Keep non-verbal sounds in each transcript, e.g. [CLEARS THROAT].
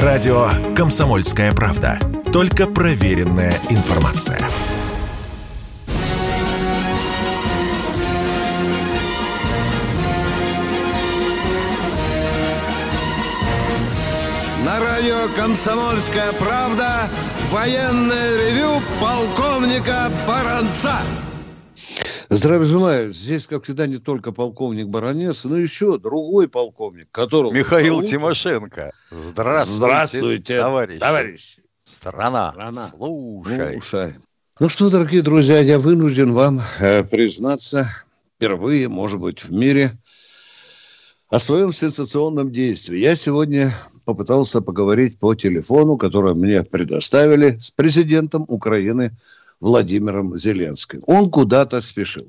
Радио «Комсомольская правда». Только проверенная информация. На радио «Комсомольская правда» военное ревю полковника Баранца. Здравия желаю. Здесь, как всегда, не только полковник Баранец, но еще другой полковник, которого... Михаил зовут... Тимошенко. Здравствуйте, Здравствуйте товарищи. товарищ. Страна. Страна. Слушай. Слушай. Ну что, дорогие друзья, я вынужден вам э, признаться впервые, может быть, в мире о своем сенсационном действии. Я сегодня попытался поговорить по телефону, который мне предоставили с президентом Украины Владимиром Зеленским. Он куда-то спешил.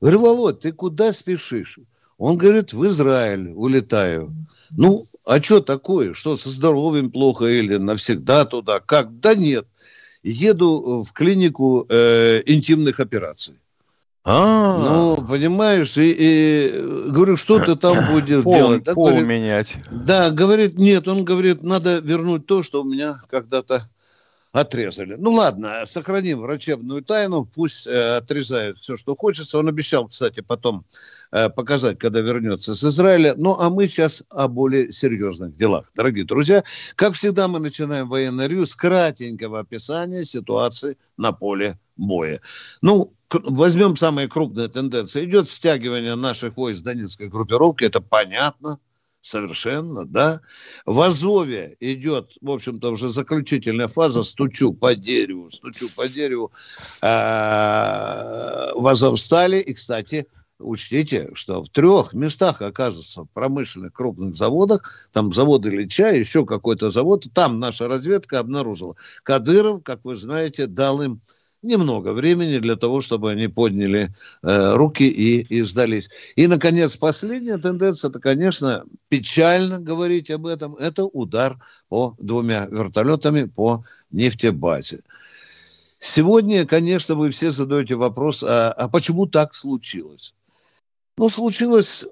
Говорю, Володь, ты куда спешишь? Он говорит, в Израиль улетаю. Ну, а что такое? Что, со здоровьем плохо или навсегда туда? Как? Да нет. Еду в клинику э, интимных операций. А, ну, понимаешь, и, и говорю, что ты там [COUGHS] будешь пол, делать? Да, пол говорит, менять. Да, говорит, нет, он говорит, надо вернуть то, что у меня когда-то отрезали. Ну ладно, сохраним врачебную тайну, пусть э, отрезают все, что хочется. Он обещал, кстати, потом э, показать, когда вернется с Израиля. Ну а мы сейчас о более серьезных делах. Дорогие друзья, как всегда мы начинаем военный ревью с кратенького описания ситуации на поле боя. Ну, возьмем самые крупные тенденции. Идет стягивание наших войск Донецкой группировки, это понятно – Совершенно, да. В Азове идет, в общем-то, уже заключительная фаза. Стучу по дереву, стучу по дереву. А, в Азовстале. И, кстати, учтите, что в трех местах, оказывается, в промышленных крупных заводах, там заводы Ильича, еще какой-то завод, там наша разведка обнаружила. Кадыров, как вы знаете, дал им немного времени для того, чтобы они подняли э, руки и, и сдались. И, наконец, последняя тенденция, это, конечно, печально говорить об этом, это удар по двумя вертолетами по нефтебазе. Сегодня, конечно, вы все задаете вопрос, а, а почему так случилось? Ну, случилось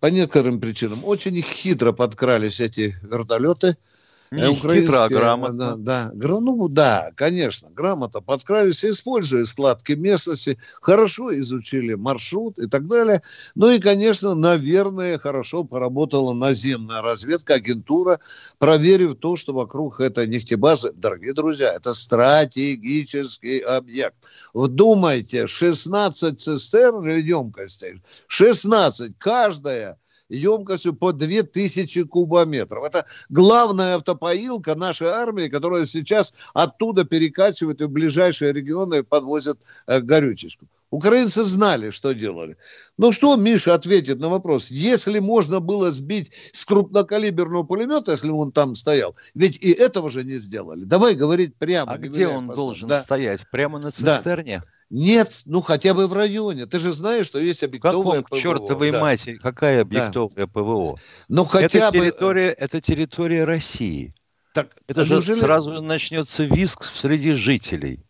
по некоторым причинам. Очень хитро подкрались эти вертолеты – не хитро, а грамотно. Да, да, ну да, конечно, грамотно подкрались, используя складки местности, хорошо изучили маршрут и так далее. Ну и, конечно, наверное, хорошо поработала наземная разведка, агентура, проверив то, что вокруг этой нефтебазы, дорогие друзья, это стратегический объект. Вдумайте, 16 цистерн или емкостей, 16, каждая емкостью по 2000 кубометров. Это главная автопоилка нашей армии, которая сейчас оттуда перекачивает и в ближайшие регионы подвозят э, горючечку. Украинцы знали, что делали. Ну что Миша ответит на вопрос? Если можно было сбить с крупнокалиберного пулемета, если он там стоял, ведь и этого же не сделали. Давай говорить прямо. А где он должен да. стоять? Прямо на цистерне? Да. Нет, ну хотя бы в районе. Ты же знаешь, что есть объектовое Каком, ПВО. чертовой да. матери, какая объектовая да. ПВО? Ну хотя это бы... Территория, это территория России. Так, это а же неужели... сразу начнется виск среди жителей.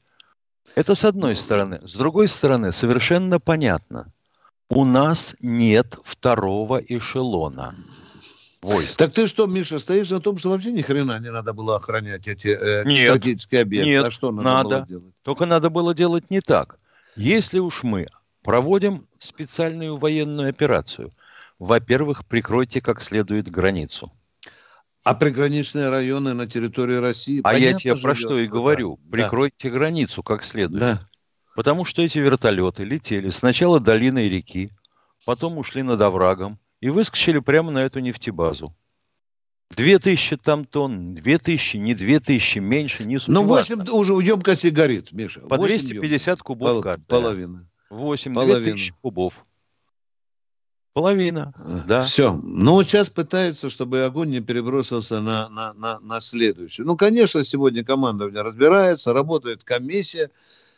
Это с одной стороны. С другой стороны, совершенно понятно. У нас нет второго эшелона войск. Так ты что, Миша, стоишь на том, что вообще ни хрена не надо было охранять эти э, нет, стратегические объекты? Нет, а что надо, надо было делать? Только надо было делать не так. Если уж мы проводим специальную военную операцию, во-первых, прикройте как следует границу. А приграничные районы на территории России... А я тебе про что и говорю. Да. Прикройте да. границу как следует. Да. Потому что эти вертолеты летели сначала долиной реки, потом ушли над оврагом, и выскочили прямо на эту нефтебазу. Две тысячи там тонн, две тысячи, не две тысячи, меньше, не. Ну, восемь уже емкости горит, Миша. По 250 емкость. кубов Пол, каждая. Половина. Восемь, две тысячи кубов. Половина, да. Все. Ну, вот сейчас пытаются, чтобы огонь не перебросился на, на, на, на следующую. Ну, конечно, сегодня командование разбирается, работает комиссия.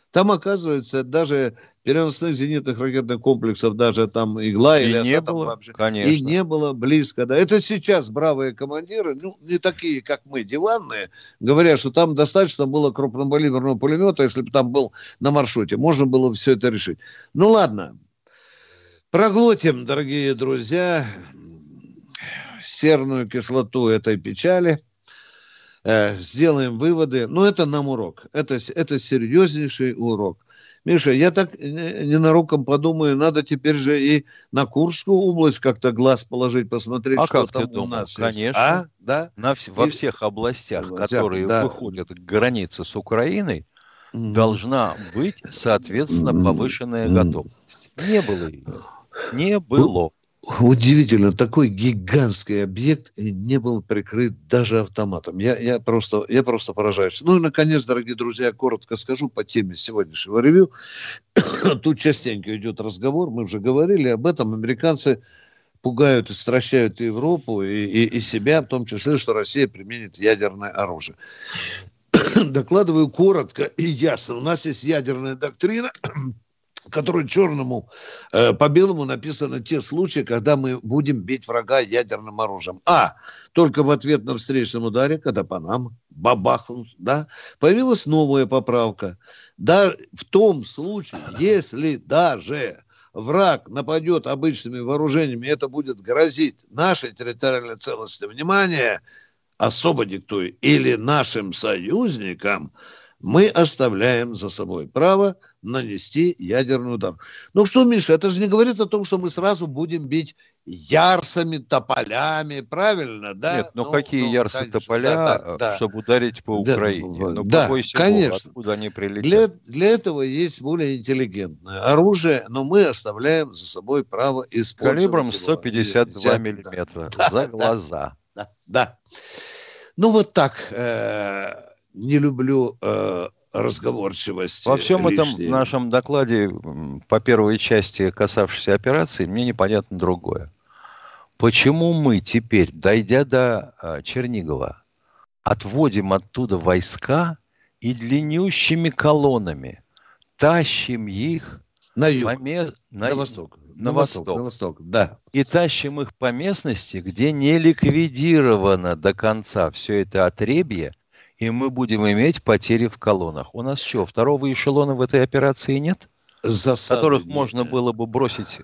Там, оказывается, даже переносных зенитных ракетных комплексов, даже там игла и или не было, вообще, конечно. и не было близко. Да. Это сейчас бравые командиры, ну, не такие, как мы, диванные, говорят, что там достаточно было крупнокалиберного пулемета, если бы там был на маршруте, можно было все это решить. Ну, ладно, проглотим, дорогие друзья, серную кислоту этой печали – э, сделаем выводы. Но это нам урок. Это, это серьезнейший урок. Миша, я так ненароком подумаю, надо теперь же и на Курскую область как-то глаз положить, посмотреть, а что как там ты у нас Конечно. есть. А? Да? На, во всех областях, областях которые да. выходят к границе с Украиной, mm. должна быть, соответственно, повышенная mm. готовность. Не было ее. Не было. Удивительно, такой гигантский объект не был прикрыт даже автоматом. Я, я, просто, я просто поражаюсь. Ну и, наконец, дорогие друзья, коротко скажу по теме сегодняшнего ревю. [COUGHS] Тут частенько идет разговор, мы уже говорили об этом. Американцы пугают и стращают Европу и, и, и себя, в том числе, что Россия применит ядерное оружие. [COUGHS] Докладываю коротко и ясно. У нас есть ядерная доктрина, которой черному э, по белому написаны те случаи, когда мы будем бить врага ядерным оружием. А, только в ответ на встречном ударе, когда по нам бабахнут, да, появилась новая поправка. Да, в том случае, [LAUGHS] если даже враг нападет обычными вооружениями, это будет грозить нашей территориальной целостности. Внимание, особо диктую, или нашим союзникам – мы оставляем за собой право нанести ядерный удар. Ну что, Миша, это же не говорит о том, что мы сразу будем бить ярсами, тополями, правильно, да? Нет, ну, ну какие ну, ярсы, конечно, тополя, да, да, да. чтобы ударить по Украине? Да, ну, да конечно. Откуда они прилетят? Для, для этого есть более интеллигентное оружие, но мы оставляем за собой право использовать Калибром 152 его. миллиметра да, за глаза. Да, да. Ну вот так. Э- не люблю э, разговорчивости. Во всем лишней. этом нашем докладе по первой части, касавшейся операции, мне непонятно другое. Почему мы теперь, дойдя до э, Чернигова, отводим оттуда войска и длиннющими колоннами тащим их на юг, по ме... на... на восток. На, на восток, восток. На восток, да. И тащим их по местности, где не ликвидировано до конца все это отребье, и мы будем иметь потери в колоннах. У нас что, второго эшелона в этой операции нет? Засады которых нет. можно было бы бросить,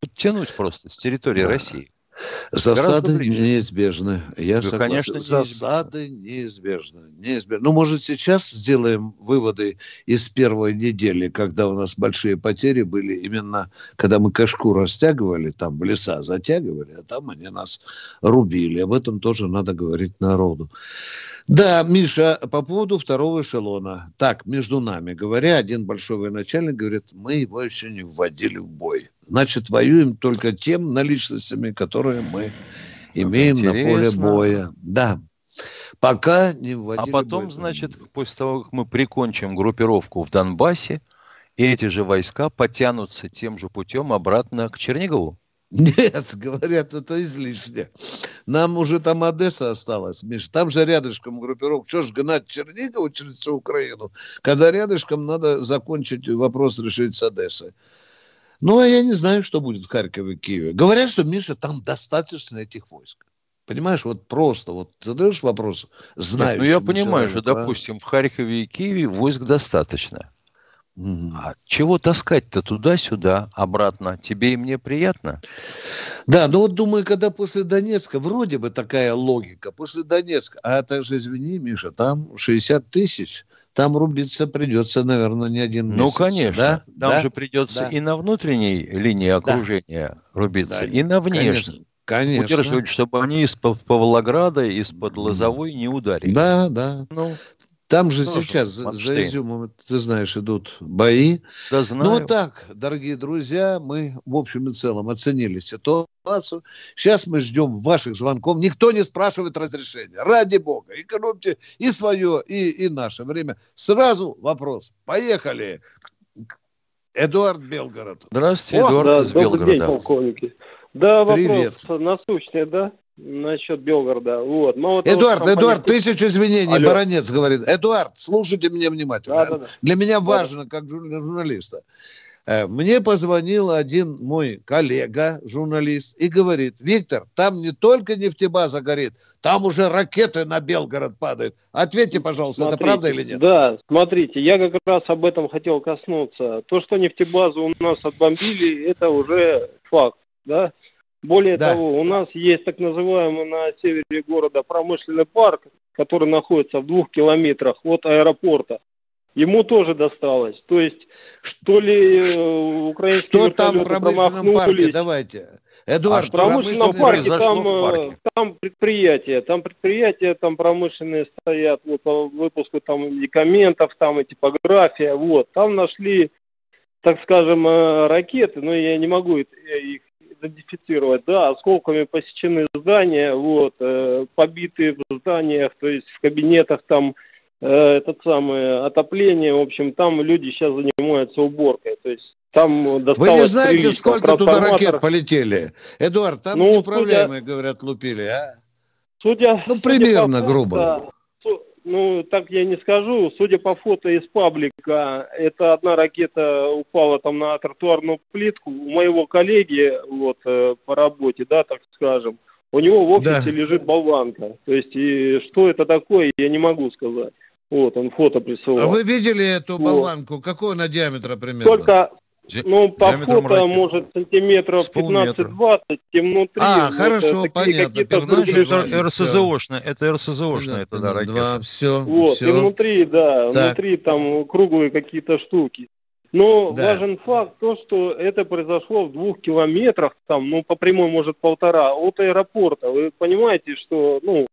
подтянуть просто с территории да. России. Засады неизбежны. Я да, согласен. Конечно, Засады неизбежны. неизбежны. Ну, может, сейчас сделаем выводы из первой недели, когда у нас большие потери были именно, когда мы кашку растягивали, там в леса затягивали, а там они нас рубили. Об этом тоже надо говорить народу. Да, Миша, по поводу второго эшелона. Так, между нами говоря, один большой военачальник говорит, мы его еще не вводили в бой. Значит, воюем только тем наличностями, которые мы имеем Интересно. на поле боя. Да. Пока не вводили А потом, бой. значит, после того, как мы прикончим группировку в Донбассе, эти же войска потянутся тем же путем обратно к Чернигову? Нет, [LAUGHS] говорят, это излишне. Нам уже там Одесса осталась, Миш. Там же рядышком группировка. Что ж гнать Чернигову через всю Украину, когда рядышком надо закончить вопрос решить с Одессой. Ну, а я не знаю, что будет в Харькове и Киеве. Говорят, что, Миша, там достаточно этих войск. Понимаешь, вот просто вот задаешь вопрос, знаешь. Ну, я понимаю, человеку, что, допустим, в Харькове и Киеве войск достаточно. А чего таскать-то туда-сюда, обратно? Тебе и мне приятно? Да, ну вот думаю, когда после Донецка, вроде бы такая логика, после Донецка, а это же, извини, Миша, там 60 тысяч – там рубиться придется, наверное, не один ну, месяц. Ну, конечно. Да? Там да? же придется да. и на внутренней линии окружения да. рубиться, да. и на внешней. Конечно. Удерживать, чтобы они из-под Павлограда, из-под Лозовой не ударили. Да, да. Ну, там же Тоже сейчас за, за Изюмом, ты знаешь, идут бои. Да, знаю. Ну вот так, дорогие друзья, мы в общем и целом оценили ситуацию. Сейчас мы ждем ваших звонков. Никто не спрашивает разрешения. Ради бога. Экономьте и свое, и, и наше время. Сразу вопрос. Поехали. Эдуард Белгород. Здравствуйте, Эдуард да, из Белгорода. День, полковники. Да, вопрос Привет. насущный, да? Насчет Белгорода. Вот. Но вот Эдуард, компания... Эдуард, тысячу извинений, Алло. Баронец говорит. Эдуард, слушайте меня внимательно. Да, да, да. Для меня важно, как журналиста. Э, мне позвонил один мой коллега, журналист, и говорит, Виктор, там не только нефтебаза горит, там уже ракеты на Белгород падают. Ответьте, пожалуйста, смотрите, это правда или нет? Да, смотрите, я как раз об этом хотел коснуться. То, что нефтебазу у нас отбомбили, это уже факт, да? Более да. того, у нас есть так называемый на севере города промышленный парк, который находится в двух километрах от аэропорта, ему тоже досталось. То есть, что ли э, украинские Что там в промышленном парке? Давайте. Эдуард, а в промышленном парке там, э, парке там предприятия, там предприятия, там промышленные стоят, вот по выпуску там медикаментов, там и типография, вот. Там нашли, так скажем, э, ракеты, но я не могу их идентифицировать, да, осколками посечены здания, вот, побиты в зданиях, то есть в кабинетах там Э, этот самый отопление, в общем, там люди сейчас занимаются уборкой, то есть там Вы не знаете, сколько туда ракет полетели? Эдуард, там ну, неуправляемые, судя, говорят, лупили, а? Судя, ну, примерно, судя грубо. Фото, ну, так я не скажу. Судя по фото из паблика, это одна ракета упала там на тротуарную плитку. У моего коллеги, вот, э, по работе, да, так скажем, у него в офисе да. лежит болванка. То есть, и что это такое, я не могу сказать. Вот, он фото присылал. А вы видели эту вот. болванку? Какого она диаметра примерно? Только, ну, по фото, ракет. может, сантиметров 15-20, тем внутри. А, вот, хорошо, понятно. Это РСЗОшная, это РСЗОшная тогда ракета. Два, все, Вот, все. и внутри, да, так. внутри там круглые какие-то штуки. Но да. важен факт то, что это произошло в двух километрах, там, ну, по прямой, может, полтора, от аэропорта. Вы понимаете, что, ну,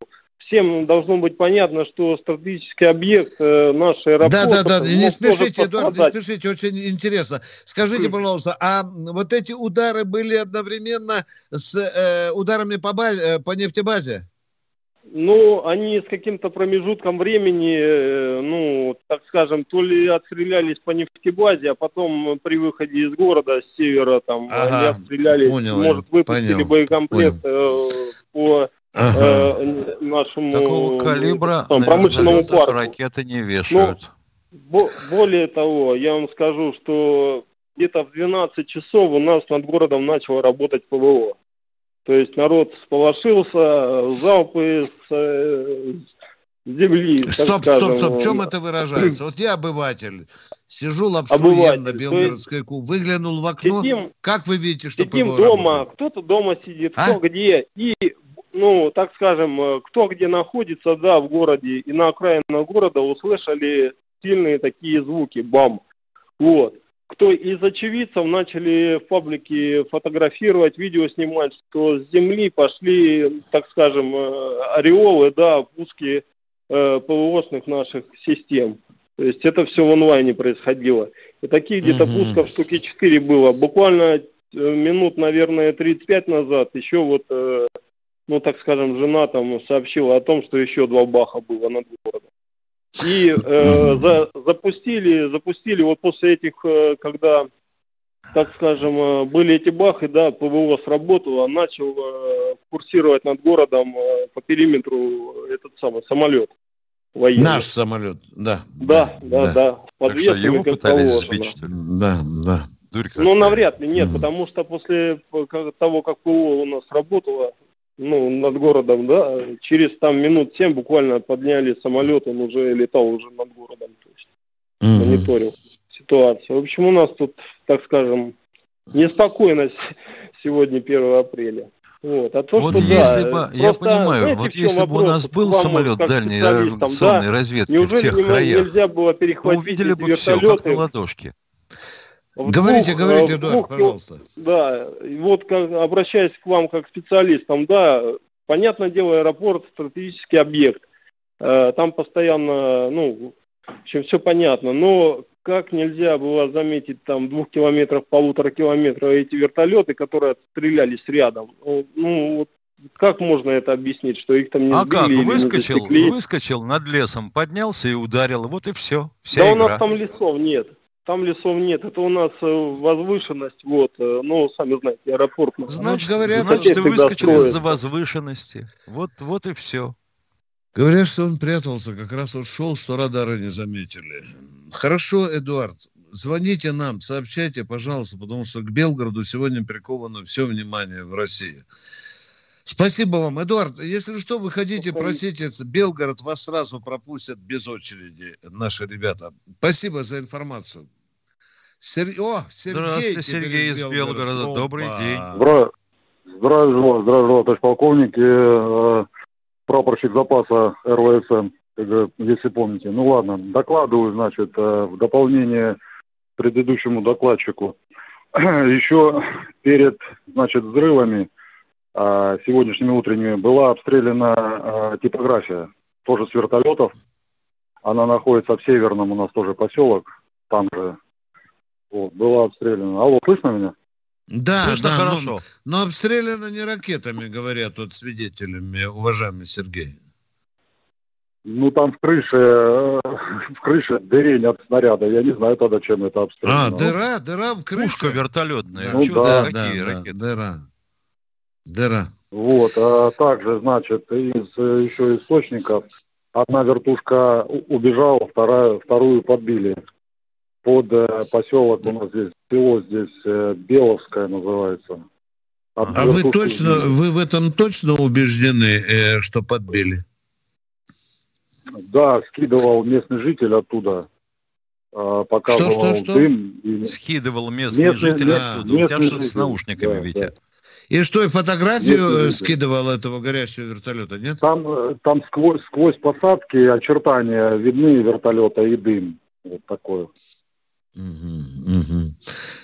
всем должно быть понятно, что стратегический объект э, нашей аэропорт... Да, да, да, не спешите, Эдуард, не спешите, очень интересно. Скажите, пожалуйста, а вот эти удары были одновременно с э, ударами по, базе, э, по нефтебазе? Ну, они с каким-то промежутком времени, э, ну, так скажем, то ли отстрелялись по нефтебазе, а потом при выходе из города с севера там ага, они отстрелялись, понял, может, выпустили понял, боекомплект понял. По ага. э, нашему Такого калибра там, промышленному парку. ракеты не вешают. Но, более того, я вам скажу, что где-то в 12 часов у нас над городом начало работать ПВО. То есть народ сполошился, залпы с, э, земли. Стоп, скажем. стоп, стоп, в чем это выражается? Вот я обыватель, сижу лапшу ем на Белгородской ку, выглянул в окно, сидим, как вы видите, что Сидим дома, кто-то дома сидит, а? кто где, и ну, так скажем, э, кто где находится, да, в городе и на окраинах города услышали сильные такие звуки, бам. Вот. Кто из очевидцев начали в паблике фотографировать, видео снимать, что с земли пошли, так скажем, э, ореолы, да, пуски э, ПВОшных наших систем. То есть это все в онлайне происходило. И таких где-то пусков штуки 4 было. Буквально э, минут, наверное, 35 назад еще вот ну, так скажем, жена там сообщила о том, что еще два баха было над городом. И э, за, запустили, запустили вот после этих, э, когда, так скажем, э, были эти бахи, да, ПВО сработало, начал э, курсировать над городом э, по периметру этот самый самолет военный. Наш самолет, да. Да, да, да. да. Так что его пытались сбить, что ли? Да, да. ну, навряд ли, нет, mm. потому что после того, как ПВО у нас работало, ну, над городом, да, через там минут семь буквально подняли самолет, он уже летал уже над городом, то есть mm-hmm. мониторил ситуацию. В общем, у нас тут, так скажем, неспокойность [LAUGHS] сегодня 1 апреля. Вот, а то, вот что, если да, бы, я понимаю, знаете, вот если бы у нас был самолет дальней авиационной да, разведки в тех краях, нельзя было перехватить увидели бы все, как на ладошке. В говорите, двух, говорите, Эдуард, двух, пожалуйста. Да, вот как, обращаясь к вам как специалистам, да, понятное дело, аэропорт стратегический объект. Э, там постоянно, ну, в общем, все понятно. Но как нельзя было заметить там двух километров, полутора километров эти вертолеты, которые отстрелялись рядом? Ну, вот как можно это объяснить, что их там не а как? Выскочил, не выскочил над лесом, поднялся и ударил, вот и все. Вся да игра. у нас там лесов нет. Там лесов нет, это у нас э, возвышенность, вот, э, ну, сами знаете, аэропорт. Значит, говорят, значит ты выскочил из-за возвышенности. Вот, вот и все. Говорят, что он прятался, как раз вот шел, что радары не заметили. Хорошо, Эдуард, звоните нам, сообщайте, пожалуйста, потому что к Белгороду сегодня приковано все внимание в России. Спасибо вам, Эдуард. Если что, выходите, просите. Белгород вас сразу пропустят без очереди, наши ребята. Спасибо за информацию. Сер... О, Сергей. Здравствуйте, Сергей из Белгорода. Белгорода. Добрый день. Здравия, здравия желаю, здравия желаю, товарищ полковник. Э, прапорщик запаса РВСН, если помните. Ну ладно, докладываю, значит, э, в дополнение к предыдущему докладчику. Еще перед, значит, взрывами а, сегодняшними утренними была обстреляна а, типография, тоже с вертолетов. Она находится в Северном, у нас тоже поселок, там же. Вот, была обстреляна. Алло, слышно меня? Да, слышно да, хорошо. Но, но обстреляно не ракетами, говорят вот свидетелями, уважаемый Сергей. Ну, там в крыше, э, в крыше дырень от снаряда. Я не знаю тогда, чем это обстреляно. А, дыра, дыра в крыше. Пушка вертолетная. Ну, да, да, да, ракеты? дыра. Дыра. Вот, а также, значит, из э, еще источников одна вертушка убежала, вторая, вторую подбили. Под э, поселок у нас здесь, село здесь Беловское называется. а вы точно, вы в этом точно убеждены, что подбили? Да, скидывал местный житель оттуда. А, показывал что, что, что? дым. И... Скидывал местный, местный житель оттуда. Местный У тебя что-то с наушниками, да, Витя. Да. И что, и фотографию местный скидывал этого горящего вертолета, нет? Там, э, там сквозь, сквозь посадки очертания видны вертолета и дым. Вот такое. Угу, угу.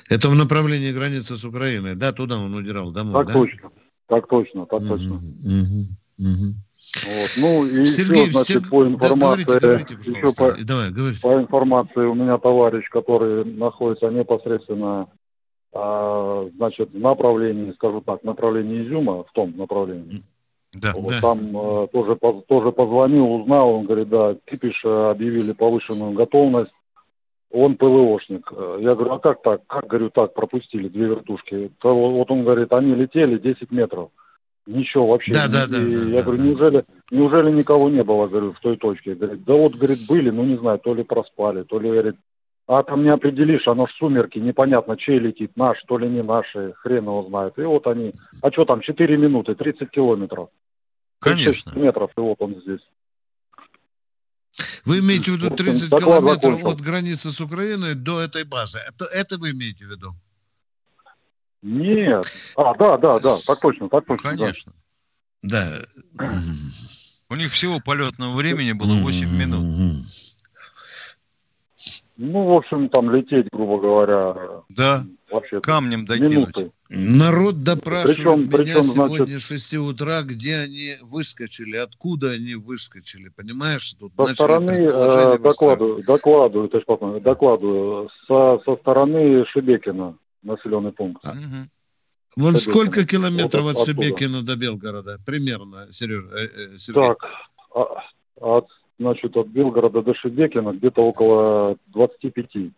Это в направлении границы с Украиной, да? Туда он удирал, домой, так да? точно, так точно, так угу, точно. Угу, угу. Вот. Ну и Сергей, еще, значит, по информации, да, говорите, говорите, еще по, Давай, говорите. по информации у меня товарищ, который находится непосредственно, а, значит, в направлении, скажу так, направлении Изюма, в том направлении. Да, вот, да. Там а, тоже, тоже позвонил, узнал, он говорит, да, Кипиш объявили повышенную готовность, он ПВОшник. Я говорю, а как так? Как, говорю, так пропустили две вертушки? То, вот он говорит, они летели 10 метров. Ничего вообще. Да, да, да. И да я да, говорю, да. неужели, неужели никого не было, говорю, в той точке? Говорит, да вот, говорит, были, ну не знаю, то ли проспали, то ли, говорит, а там не определишь, оно ж сумерки, непонятно, чей летит, наш, то ли не наши, хрен его знает. И вот они, а что там, 4 минуты, 30 километров. Конечно. метров, и вот он здесь. Вы имеете в виду 30 километров закончил. от границы с Украиной до этой базы? Это, это вы имеете в виду? Нет. А, да, да, да, так точно, так точно. Конечно. Да. У них всего полетного времени было 8 минут. Ну, в общем, там лететь, грубо говоря. Да. Вообще камнем докинуть. Минуты. Народ допрашивает причем, меня причем, сегодня значит, с 6 утра, где они выскочили, откуда они выскочили, понимаешь? Тут со стороны, э, докладываю, докладываю, товарищ полковник, докладываю, со, со стороны Шебекина населенный пункт. А, угу. Вот сколько километров вот от Шебекина до Белгорода? Примерно, Сереж, э, э, Сергей. Так, а, от, значит, от Белгорода до Шебекина где-то около 25-30.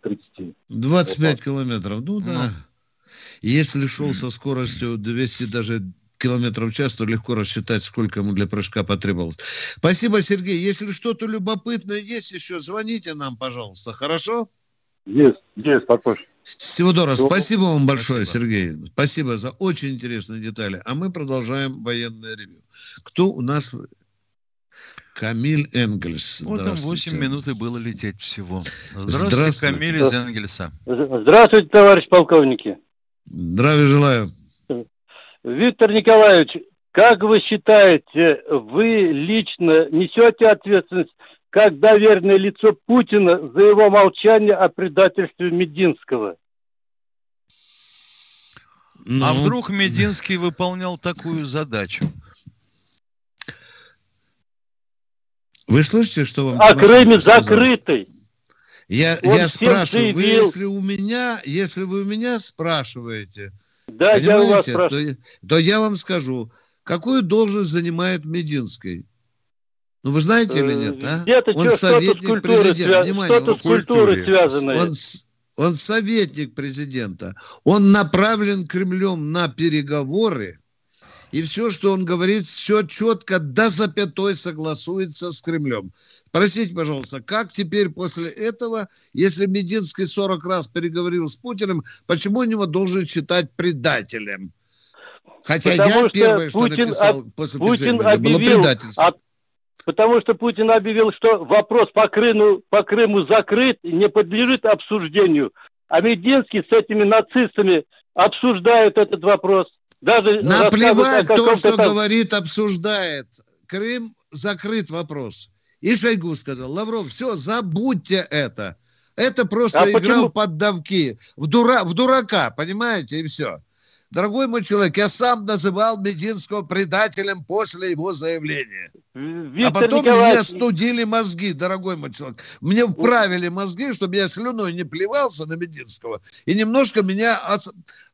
25 вот километров, ну да. Если шел со скоростью 200 даже километров в час, то легко рассчитать, сколько ему для прыжка потребовалось. Спасибо, Сергей. Если что-то любопытное есть еще, звоните нам, пожалуйста, хорошо? Есть, есть, так точно. Всего доброго. Спасибо вам большое, Спасибо. Сергей. Спасибо за очень интересные детали. А мы продолжаем военное ревю. Кто у нас? Камиль Энгельс. Вот там 8 минут и было лететь всего. Здравствуйте, Здравствуйте. Камиль из Энгельса. Здравствуйте, товарищ полковники. Здравия желаю. Виктор Николаевич, как вы считаете, вы лично несете ответственность как доверенное лицо Путина за его молчание о предательстве Мединского. Ну... А вдруг Мединский выполнял такую задачу? Вы слышите, что вам... А Крым закрытый. Я, я спрашиваю, вы если у меня, если вы у меня спрашиваете, да, я у вас спрашиваю. То, то я вам скажу, какую должность занимает Мединский? Ну, вы знаете или нет, а? Он что, советник президента. Свя... Внимание, что-то с культурой связанное. Он, он советник президента. Он направлен Кремлем на переговоры. И все, что он говорит, все четко до запятой согласуется с Кремлем. Спросите, пожалуйста, как теперь после этого, если Мединский 40 раз переговорил с Путиным, почему он его должен считать предателем? Хотя Потому я первое, что Путин, написал после Путин объявил было предательство. От потому что Путин объявил, что вопрос по Крыму, по Крыму закрыт и не подлежит обсуждению. А Мединский с этими нацистами обсуждает этот вопрос. Даже Наплевать то, что там... говорит, обсуждает. Крым закрыт вопрос. И Шойгу сказал, Лавров, все, забудьте это. Это просто а играл почему? под давки, в, дура, в дурака, понимаете, и все. Дорогой мой человек, я сам называл Мединского предателем после его заявления. Виктор а потом Николаевич... мне студили мозги, дорогой мой человек. Мне вправили мозги, чтобы я слюной не плевался на Мединского. И немножко меня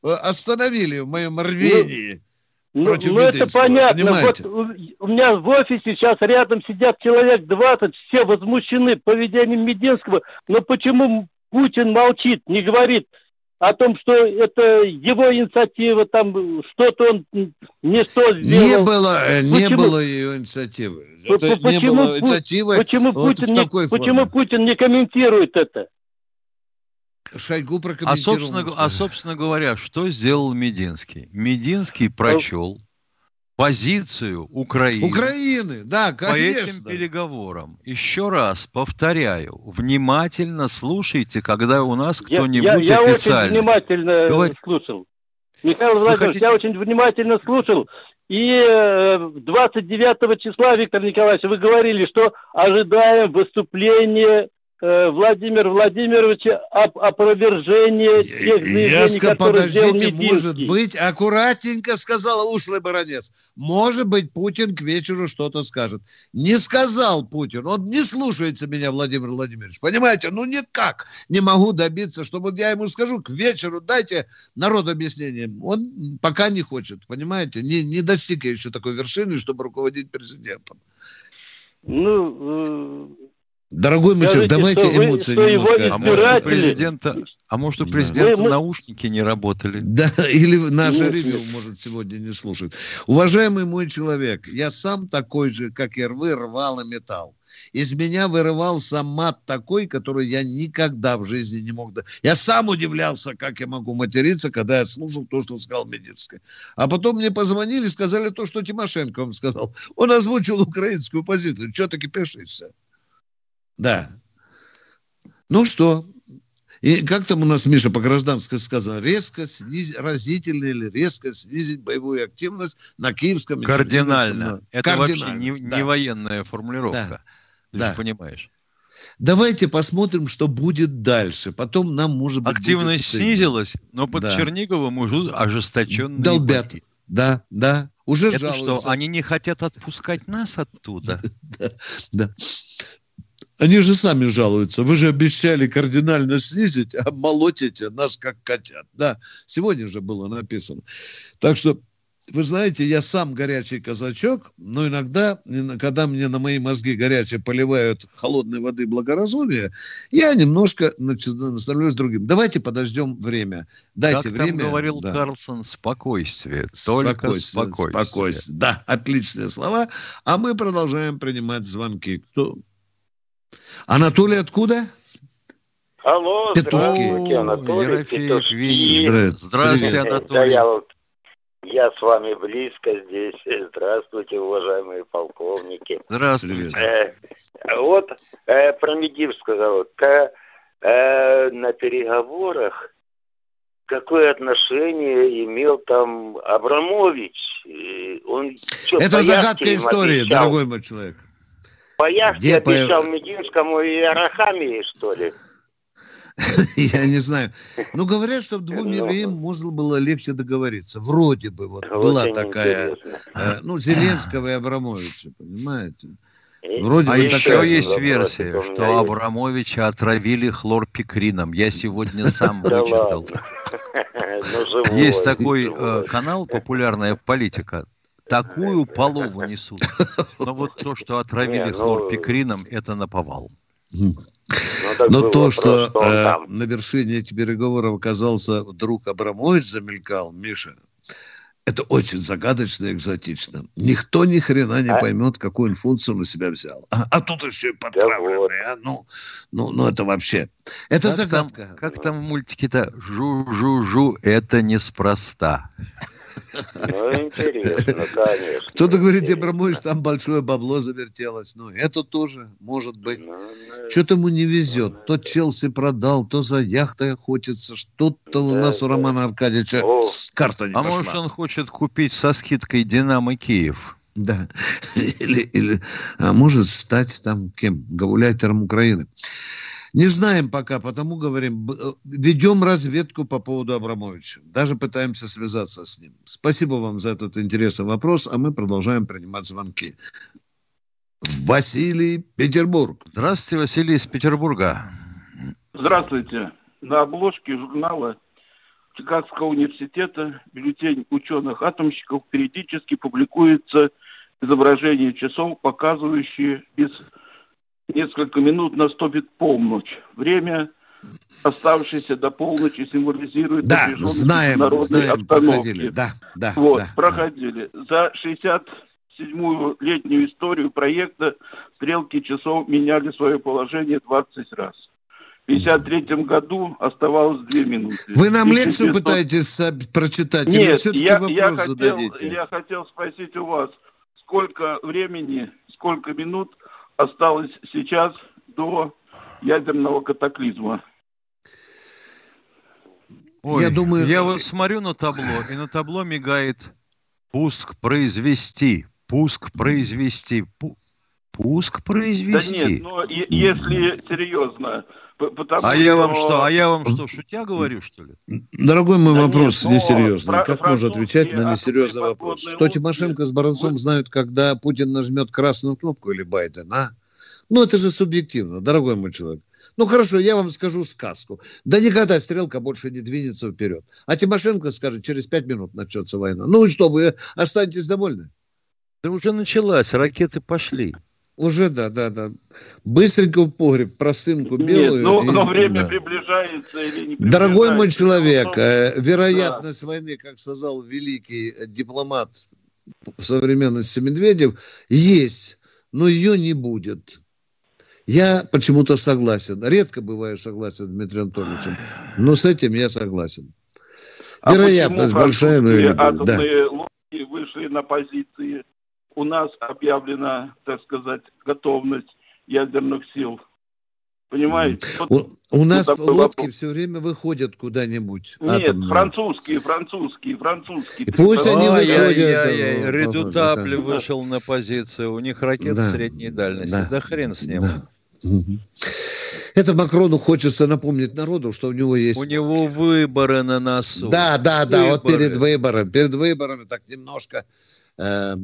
остановили в моем рвении. Ну ну, против ну это понятно. Понимаете? Вот у меня в офисе сейчас рядом сидят человек 20, все возмущены поведением Мединского. Но почему Путин молчит, не говорит о том, что это его инициатива, там что-то он не то сделал. Не было, э, почему? не было ее инициативы. Это почему, не было инициативы почему, вот Путин, не, почему Путин не комментирует это? Шойгу прокомментировал. А собственно, а, собственно говоря, что сделал Мединский? Мединский прочел позицию Украины, Украины да, конечно. по этим переговорам. Еще раз повторяю, внимательно слушайте, когда у нас кто-нибудь я, я, я очень внимательно Говор... слушал. Михаил Владимирович, хотите... я очень внимательно слушал. И 29 э, числа, Виктор Николаевич, вы говорили, что ожидаем выступления Э, Владимир Владимировича об опровержении тех заявлений, которые подождите, может быть, аккуратненько сказал ушлый баронец. Может быть, Путин к вечеру что-то скажет. Не сказал Путин. Он не слушается меня, Владимир Владимирович. Понимаете? Ну, никак не могу добиться, чтобы я ему скажу к вечеру, дайте народ объяснение. Он пока не хочет, понимаете? Не, не достиг еще такой вершины, чтобы руководить президентом. Ну, э, Дорогой мальчик, давайте что эмоции вы, немножко. А может, у президента, а может, у президента мы, наушники не работали? Да, [LAUGHS] или наше нет, ревью может сегодня не слушать. Уважаемый мой человек, я сам такой же, как и вы, рвал и металл. Из меня вырывался мат такой, который я никогда в жизни не мог... Я сам удивлялся, как я могу материться, когда я слушал то, что сказал Мединский. А потом мне позвонили, сказали то, что Тимошенко вам сказал. Он озвучил украинскую позицию. Что ты кипишишься? Да. Ну что? И как там у нас Миша по гражданской сказал? Резко снизить, разительно или резко снизить боевую активность на Киевском... Кардинально. Это Кардинально. вообще не, да. не военная формулировка. Да. Ты да. понимаешь. Давайте посмотрим, что будет дальше. Потом нам, может быть, Активность снизилась, но под да. Черниговым уже ожесточенные Долбят. Бои. Да, да. Уже Это жалуются. что, они не хотят отпускать нас оттуда? [LAUGHS] Да, да. Они же сами жалуются. Вы же обещали кардинально снизить, а молотите нас как котят. Да, сегодня же было написано. Так что, вы знаете, я сам горячий казачок, но иногда, когда мне на мои мозги горячие поливают холодной воды благоразумия, я немножко становлюсь другим. Давайте подождем время. Дайте как время. Как говорил да. Карлсон, спокойствие. Только спокойствие, спокойствие. Спокойствие. Да, отличные слова. А мы продолжаем принимать звонки. Кто? Анатолий откуда? Алло, здравствуйте, Анатолий Петушки. Здравствуйте, Анатолий. Да, я, вот, я с вами близко здесь. Здравствуйте, уважаемые полковники. Здравствуйте. Э, вот э, про Медивского. К, э, на переговорах какое отношение имел там Абрамович? Он что, Это загадка истории, обещал? дорогой мой человек. По яхте обещал по... Мединскому и Арахамии, что ли? [LAUGHS] Я не знаю. Ну, говорят, что двум ну. евреям можно было легче договориться. Вроде бы вот была такая, э, ну, Зеленского и Абрамовича, понимаете? Вроде а бы еще такая... есть версия, что есть. Абрамовича отравили хлорпикрином. Я сегодня сам вычитал. [LAUGHS] Ну, есть такой э, канал «Популярная политика» такую полову несут. [LAUGHS] Но вот то, что отравили ну, хлорпикрином, это наповал. Ну, Но то, что, э, на вершине этих переговоров оказался вдруг Абрамович замелькал, Миша, это очень загадочно и экзотично. Никто ни хрена не а? поймет, какую он функцию на себя взял. А, а тут еще и подтравленный. А? Ну, ну, ну, это вообще... Это как загадка. Там, как там в мультике-то? Жу-жу-жу, это неспроста. Ну, интересно, [LAUGHS] конечно. Кто-то говорит, Абрамович, там большое бабло завертелось. Ну, это тоже может быть. Ну, ну, Что-то ему не везет. Ну, то Челси продал, то за яхтой охотится. Что-то да, у нас да. у Романа Аркадьевича О. карта не А пошла. может, он хочет купить со скидкой «Динамо Киев»? Да. [LAUGHS] Или, или, а может стать там кем? Гауляйтером Украины. Не знаем пока, потому говорим, э, ведем разведку по поводу Абрамовича. Даже пытаемся связаться с ним. Спасибо вам за этот интересный вопрос, а мы продолжаем принимать звонки. Василий Петербург. Здравствуйте, Василий из Петербурга. Здравствуйте. На обложке журнала Чикагского университета бюллетень ученых-атомщиков периодически публикуется изображение часов, показывающие без несколько минут наступит полночь. Время, оставшееся до полночи, символизирует да, знаем, народной знаем, обстановки. Проходили. Да, да, вот, да, проходили. Да. За 67-ю летнюю историю проекта стрелки часов меняли свое положение 20 раз. В 1953 году оставалось две минуты. Вы нам лекцию пытаетесь прочитать? Нет, я, я, хотел, я хотел спросить у вас, сколько времени, сколько минут осталось сейчас до ядерного катаклизма. Ой, я думаю... Я вот смотрю на табло, и на табло мигает пуск произвести, пуск произвести, пуск произвести. Да нет, но если серьезно, Потому а что... я вам что? А я вам что, шутя говорю, что ли? Дорогой мой да вопрос нет, несерьезный. Про, как можно отвечать на несерьезный вопрос? Что Тимошенко с Баранцом знают, когда Путин нажмет красную кнопку или Байден, а? Ну, это же субъективно, дорогой мой человек. Ну, хорошо, я вам скажу сказку. Да никогда стрелка больше не двинется вперед. А Тимошенко скажет, через пять минут начнется война. Ну и что, вы останетесь довольны? Да уже началась, ракеты пошли. Уже, да, да, да. Быстренько в погреб, просынку белую. Нет, ну, и, но время да. приближается или не приближается. Дорогой мой человек, но... Э, вероятность да. войны, как сказал великий дипломат современности Медведев, есть, но ее не будет. Я почему-то согласен. Редко бываю согласен с Дмитрием Анатольевичем, но с этим я согласен. А Вероятность большая, но... Атомные да. лодки вышли на позиции у нас объявлена, так сказать, готовность ядерных сил. Понимаете? Вот у, у нас лодки вопрос. все время выходят куда-нибудь. Нет, атомные. французские, французские, французские. И пусть они выходят. Редутабли да. вышел на позицию. У них ракеты да. средней дальности. Да. да хрен с ним. Да. Это Макрону хочется напомнить народу, что у него есть... У него выборы на носу. Да, да, да, выборы. вот перед выборами. Перед выборами так немножко Э,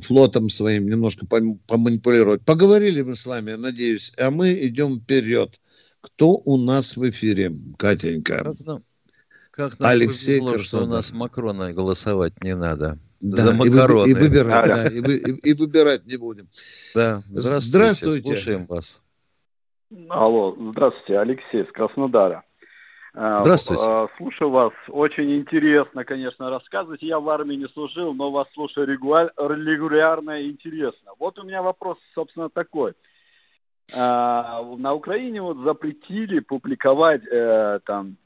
флотом своим немножко поманипулировать. Поговорили мы с вами, надеюсь, а мы идем вперед. Кто у нас в эфире, Катенька? Как нам, как нам Алексей повезло, что у нас Макрона голосовать не надо. Да, За макароны. И, вы, и, выбирать, да, и, вы, и, и выбирать не будем. Да, здравствуйте. здравствуйте. Слушаем вас. Алло, здравствуйте, Алексей из Краснодара. А, Здравствуйте. А, слушаю вас. Очень интересно, конечно, рассказывать. Я в армии не служил, но вас слушаю регулярно и интересно. Вот у меня вопрос, собственно, такой. А, на Украине вот запретили публиковать э, там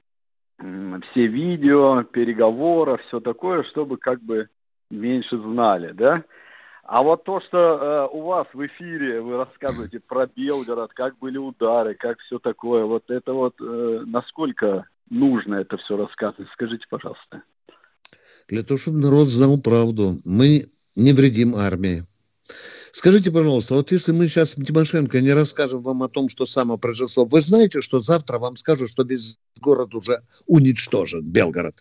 все видео, переговоры, все такое, чтобы как бы меньше знали, да? А вот то, что э, у вас в эфире вы рассказываете про Белгород, как были удары, как все такое, вот это вот э, насколько нужно это все рассказывать, скажите, пожалуйста. Для того, чтобы народ знал правду, мы не вредим армии. Скажите, пожалуйста, вот если мы сейчас Тимошенко не расскажем вам о том, что само произошло, вы знаете, что завтра вам скажут, что весь город уже уничтожен, Белгород?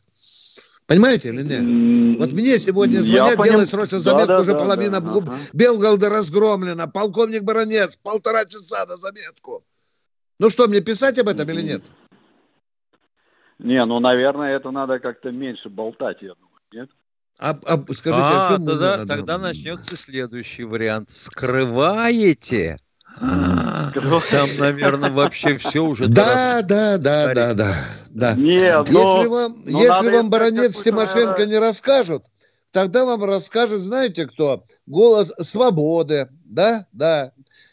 Понимаете или нет? Вот мне сегодня звонят, поним... делай срочно заметку, да, уже да, половина да, ага. Белгорода разгромлена, полковник Баронец, полтора часа на заметку. Ну что, мне писать об этом или нет? Не, ну, наверное, это надо как-то меньше болтать, я думаю, нет? А, а скажите, а, а чем тогда, мы... тогда начнется следующий вариант. Скрываете там, наверное, вообще все уже... Да, да, да, да, да, да. Нет, если вам, если вам баронец Тимошенко не расскажут, тогда вам расскажет, знаете кто? Голос свободы, да, да.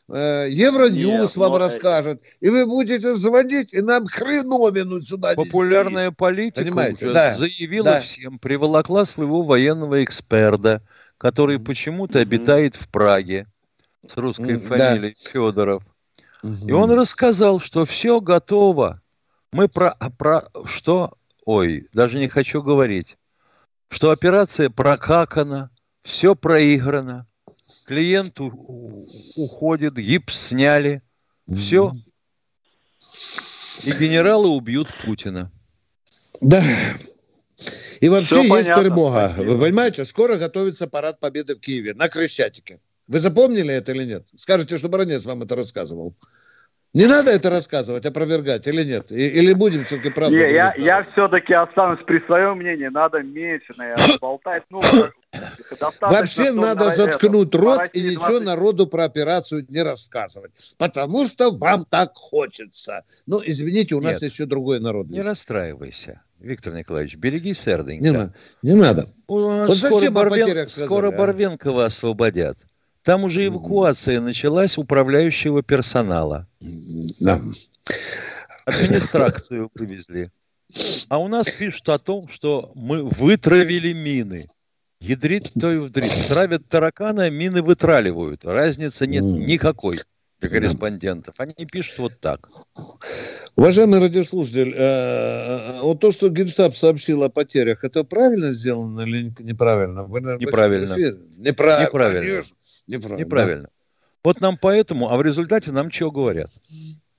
Э, Евроньюз вам но... Э, расскажет. И вы будете звонить, и нам хреновину сюда Популярная нести. политика Понимаете? уже да. заявила да. всем, приволокла своего военного эксперта, который почему-то обитает в Праге с русской фамилией да. Федоров. Угу. И он рассказал, что все готово. Мы про, про что? Ой, даже не хочу говорить. Что операция прокакана, все проиграно, клиент уходит, гипс сняли, все. И генералы убьют Путина. Да. И вообще Все есть понятно. тревога. Вы понимаете, скоро готовится парад победы в Киеве на Крещатике. Вы запомнили это или нет? Скажите, что Баранец вам это рассказывал. Не надо это рассказывать, опровергать или нет? или будем все-таки правду не, я, я все-таки останусь при своем мнении. Надо меньше, наверное, болтать. Ну, [COUGHS] Вообще надо заткнуть это, рот и ничего 20... народу про операцию не рассказывать. Потому что вам так хочется. Ну, извините, у нет, нас еще другой народ. Не расстраивайся. Виктор Николаевич, береги серденько. Не, на, не надо. Вот скоро, Барвен... скоро а? Барвенкова освободят. Там уже эвакуация началась управляющего персонала. Да. Администрацию [LAUGHS] вывезли. А у нас пишут о том, что мы вытравили мины. Ядрит, то и вдрит. Травят таракана, мины вытраливают. Разницы нет никакой корреспондентов. Они пишут вот так. Уважаемый радиослушатель, э, вот то, что Генштаб сообщил о потерях, это правильно сделано или неправильно? Вы, наверное, неправильно. Неправильно. Неправильно. Неправильно. неправильно. Вот нам поэтому, а в результате нам чего говорят?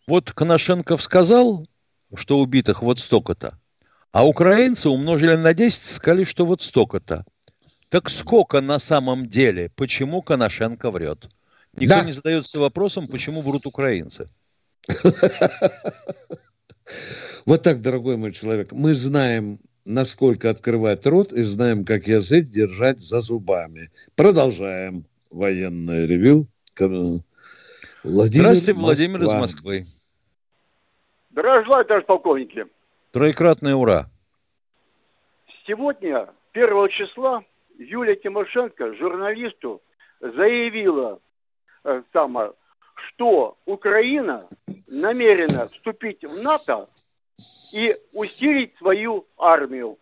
Вот Коношенков сказал, что убитых вот столько-то, а украинцы умножили на 10, сказали, что вот столько-то. Так сколько на самом деле? Почему Коношенко врет? Никто да. не задается вопросом, почему врут украинцы. [LAUGHS] Вот так, дорогой мой человек, мы знаем, насколько открывать рот и знаем, как язык держать за зубами. Продолжаем военное ревю. Владимир Здравствуйте, Владимир Москва. из Москвы. Здравия желаю, товарищ полковники. Троекратное ура. Сегодня, 1 числа, Юлия Тимошенко, журналисту, заявила, э, само, что Украина намерена вступить в НАТО и усилить свою армию.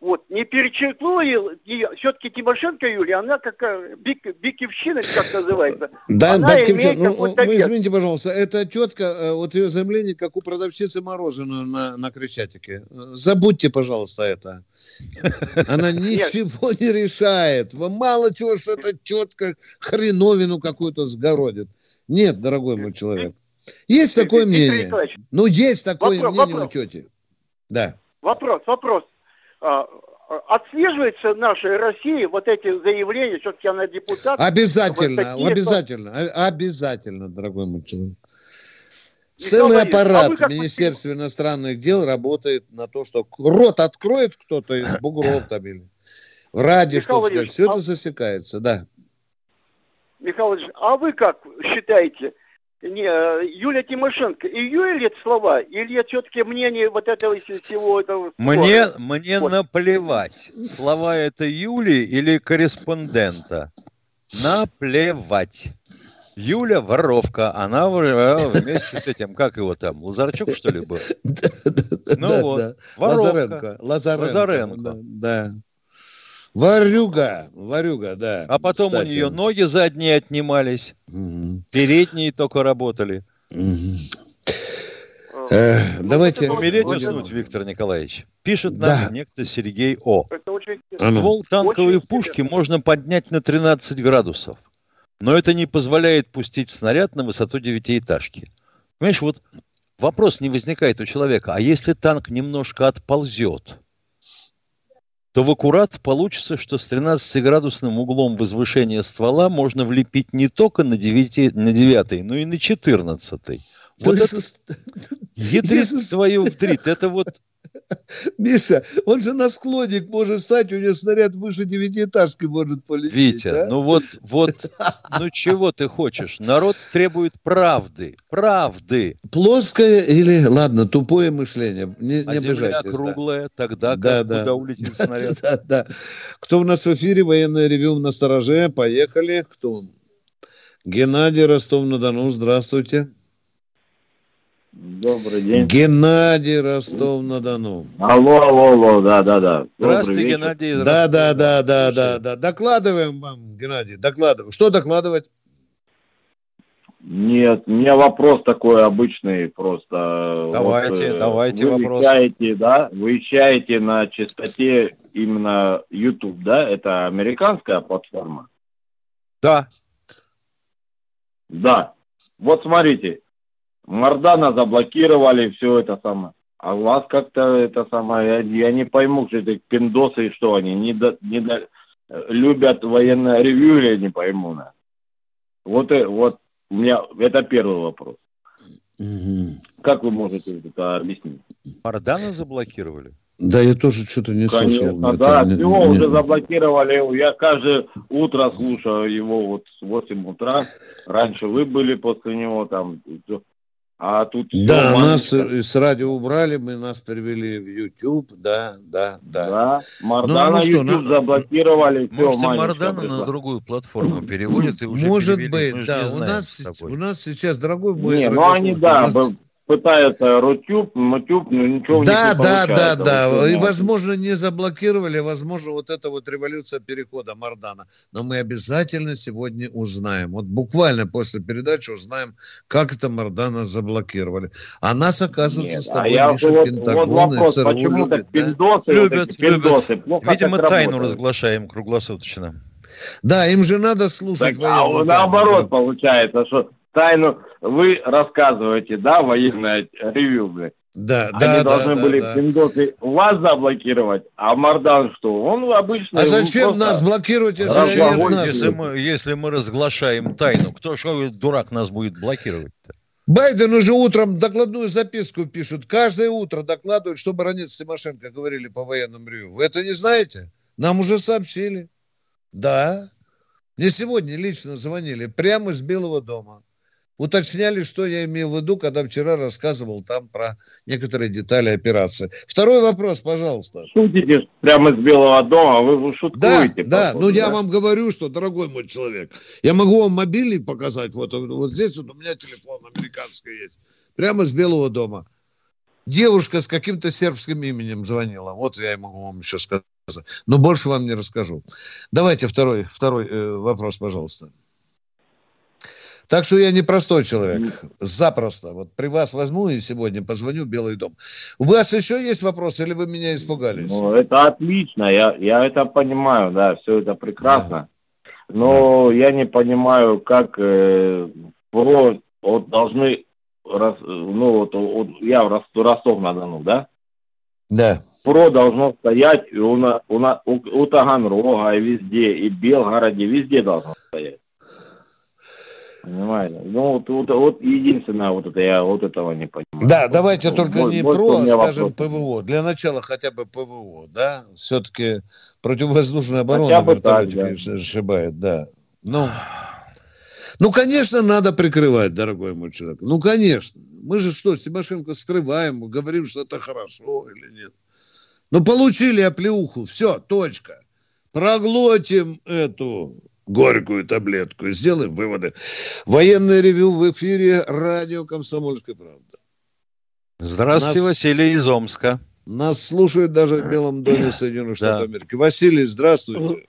Вот, не перечеркнула ее, все-таки Тимошенко Юлия, она как бик, бикивщина, как называется. Да, она имеет ну, вы извините, пожалуйста, эта тетка, э, вот ее заявление, как у продавщицы мороженого на, на Крещатике. Забудьте, пожалуйста, это. Она ничего не решает. Вы мало чего, что эта тетка хреновину какую-то сгородит. Нет, дорогой мой человек. Есть такое мнение. Ну, есть такое вопрос, мнение вопрос. у тети. Да. Вопрос, вопрос. А, отслеживается нашей России вот эти заявления, все-таки она депутат. Обязательно, вот обязательно, обязательно, дорогой мой человек. Целый аппарат а в Министерстве иностранных дел работает на то, что рот откроет кто-то из бугров там или в радио, что сказать, все а... это засекается, да. Михаил Владимирович, а вы как считаете, не, Юлия Тимошенко, ее ли это слова, или все-таки мнение вот этого всего этого? Мне, мне вот. наплевать, слова это Юли или корреспондента. Наплевать. Юля воровка, она вместе с этим, как его там, Лазарчук, что ли, был? [LAUGHS] Ну вот, воровка. Лазаренко. Да. Варюга, варюга, да. А потом кстати. у нее ноги задние отнимались, угу. передние только работали. Угу. Э, давайте... Умереть уснуть, Виктор Николаевич. Пишет нам да. некто Сергей О. Ствол танковой пушки можно поднять на 13 градусов, но это не позволяет пустить снаряд на высоту девятиэтажки. Понимаешь, вот вопрос не возникает у человека, а если танк немножко отползет – то в аккурат получится, что с 13-градусным углом возвышения ствола можно влепить не только на 9, на 9 но и на 14. Вот это ядрит твою вдрит. Это вот Миша, он же на склоник может стать, у него снаряд выше девятиэтажки может полететь. Витя, да? ну вот, вот, ну чего ты хочешь? Народ требует правды, правды. Плоское или, ладно, тупое мышление, не, а не земля круглая, да. тогда да, как, да. куда улетит [LAUGHS] снаряд? Да, [LAUGHS] да, да. Кто у нас в эфире? Военное ревю на стороже. Поехали. Кто? Геннадий Ростов-на-Дону, здравствуйте. Добрый день. Геннадий Ростов-на-Дону. Алло, алло, алло, да, да, да. Здравствуйте, Геннадий. Да, да, да, да, да, да. Докладываем вам, Геннадий, докладываем. Что докладывать? Нет, у меня вопрос такой обычный просто. Давайте, вот, давайте вы вопрос. Вещаете, да, вы вещаете на частоте именно YouTube, да? Это американская платформа? Да. Да. Вот смотрите, Мордана заблокировали, все это самое. А у вас как-то это самое, я, я не пойму, что это пиндосы и что они, не, до, не до, любят военное ревью, я не пойму. На. Вот, э, вот у меня, это первый вопрос. Угу. Как вы можете это объяснить? Мордана заблокировали? Да, я тоже что-то не Конечно, слышал. да, это, его не, уже заблокировали. Я каждое утро слушаю его вот с 8 утра. Раньше вы были после него там. А тут да, нас с радио убрали, мы нас перевели в YouTube, да, да, да. Да, Мардана ну, ну, что, YouTube на... заблокировали. Может, все, Мардана на другую платформу переводят и уже Может быть, да. У нас, у нас сейчас, дорогой мой... Не, ну они, да, нас пытаются Рутюб, Мотюб, но ничего да, не Да, да, да, да. И, возможно, не заблокировали, возможно, вот эта вот революция перехода Мардана. Но мы обязательно сегодня узнаем. Вот буквально после передачи узнаем, как это Мардана заблокировали. А нас, оказывается, Нет, с тобой, а Миша, вот, Пентагон вот вопрос, ЦРУ почему любят, так пиндосы, да? любят, вот пиндосы, любят. Видимо, тайну разглашаем круглосуточно. Да, им же надо слушать так, А наоборот да. получается, что тайну вы рассказываете, да, военное ревью, блядь. Да, Они да, должны да, были да, вас заблокировать, а Мардан что? Он обычно... А зачем нас блокировать, если нет нас? Если мы, если мы разглашаем тайну, кто что дурак нас будет блокировать-то? Байден уже утром докладную записку пишут. Каждое утро докладывают, что Баранец Тимошенко говорили по военному ревью. Вы это не знаете? Нам уже сообщили. Да. Мне сегодня лично звонили прямо из Белого дома уточняли, что я имел в виду, когда вчера рассказывал там про некоторые детали операции. Второй вопрос, пожалуйста. Шутите прямо из Белого дома, вы шуткуете. Да, да, ну да? я вам говорю, что, дорогой мой человек, я могу вам мобильный показать, вот, вот здесь вот у меня телефон американский есть, прямо из Белого дома. Девушка с каким-то сербским именем звонила, вот я могу вам еще сказать, но больше вам не расскажу. Давайте второй, второй э, вопрос, пожалуйста. Так что я не простой человек. Запросто. Вот при вас возьму и сегодня позвоню в Белый дом. У вас еще есть вопрос или вы меня испугались? Ну, это отлично. Я, я это понимаю, да, все это прекрасно. Да. Но да. я не понимаю, как э, про вот должны ну вот, вот я в Ростов-на-Дону, да? Да. ПРО должно стоять у, у, у, у Таганрога и везде, и Белгороде, везде должно стоять. Понимаете? Ну, вот, вот, вот единственное, вот это я вот этого не понимаю. Да, давайте вот, только может, не про, скажем, вопрос. ПВО. Для начала хотя бы ПВО, да? Все-таки противовоздушная оборона хотя бы так, да. ошибает, да. Ну, ну, конечно, надо прикрывать, дорогой мой человек. Ну, конечно. Мы же что, Тимошенко скрываем, говорим, что это хорошо или нет. Ну, получили оплеуху, все, точка. Проглотим эту горькую таблетку и сделаем выводы. Военное ревю в эфире радио «Комсомольская правда». Здравствуйте, нас, Василий из Омска. Нас слушают даже в Белом доме Соединенных Штатов Америки. Василий, здравствуйте.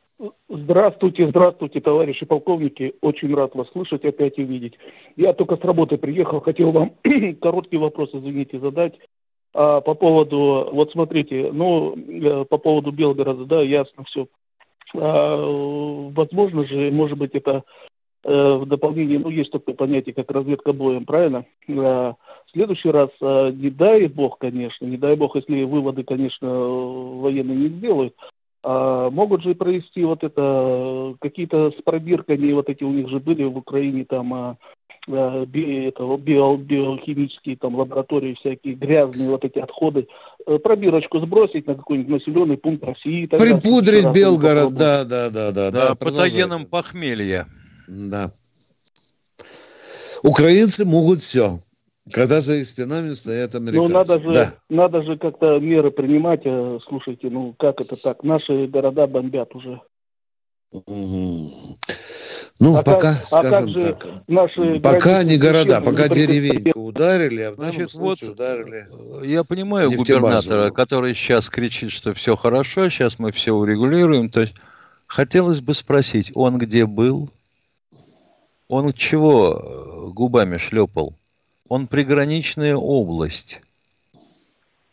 Здравствуйте, здравствуйте, товарищи полковники. Очень рад вас слышать, опять увидеть. Я только с работы приехал, хотел вам [CLEARS THROAT] короткий вопрос, извините, задать. А, по поводу, вот смотрите, ну, э, по поводу Белгорода, да, ясно все а, возможно же, может быть, это э, в дополнение, ну, есть такое понятие, как разведка боем, правильно? А, в следующий раз, а, не дай бог, конечно, не дай бог, если выводы, конечно, военные не сделают, а, могут же провести вот это, какие-то с пробирками, вот эти у них же были в Украине там Э, би, это, био, биохимические там лаборатории, всякие грязные вот эти отходы, э, пробирочку сбросить на какой-нибудь населенный пункт России. Тогда Припудрить Белгород, да, да, да, да. Да, да патогеном похмелья. Да. Украинцы могут все. Когда за их спинами стоят американцы. Ну, надо же, да. надо же как-то меры принимать. Э, слушайте, ну, как это так? Наши города бомбят уже. Угу. Ну, а пока, как, скажем а как же так, наши пока не города, пока деревеньку ударили, а в Значит, вот ударили. Э, я понимаю губернатора, который сейчас кричит, что все хорошо, сейчас мы все урегулируем. То есть хотелось бы спросить, он где был? Он чего э, губами шлепал? Он приграничная область.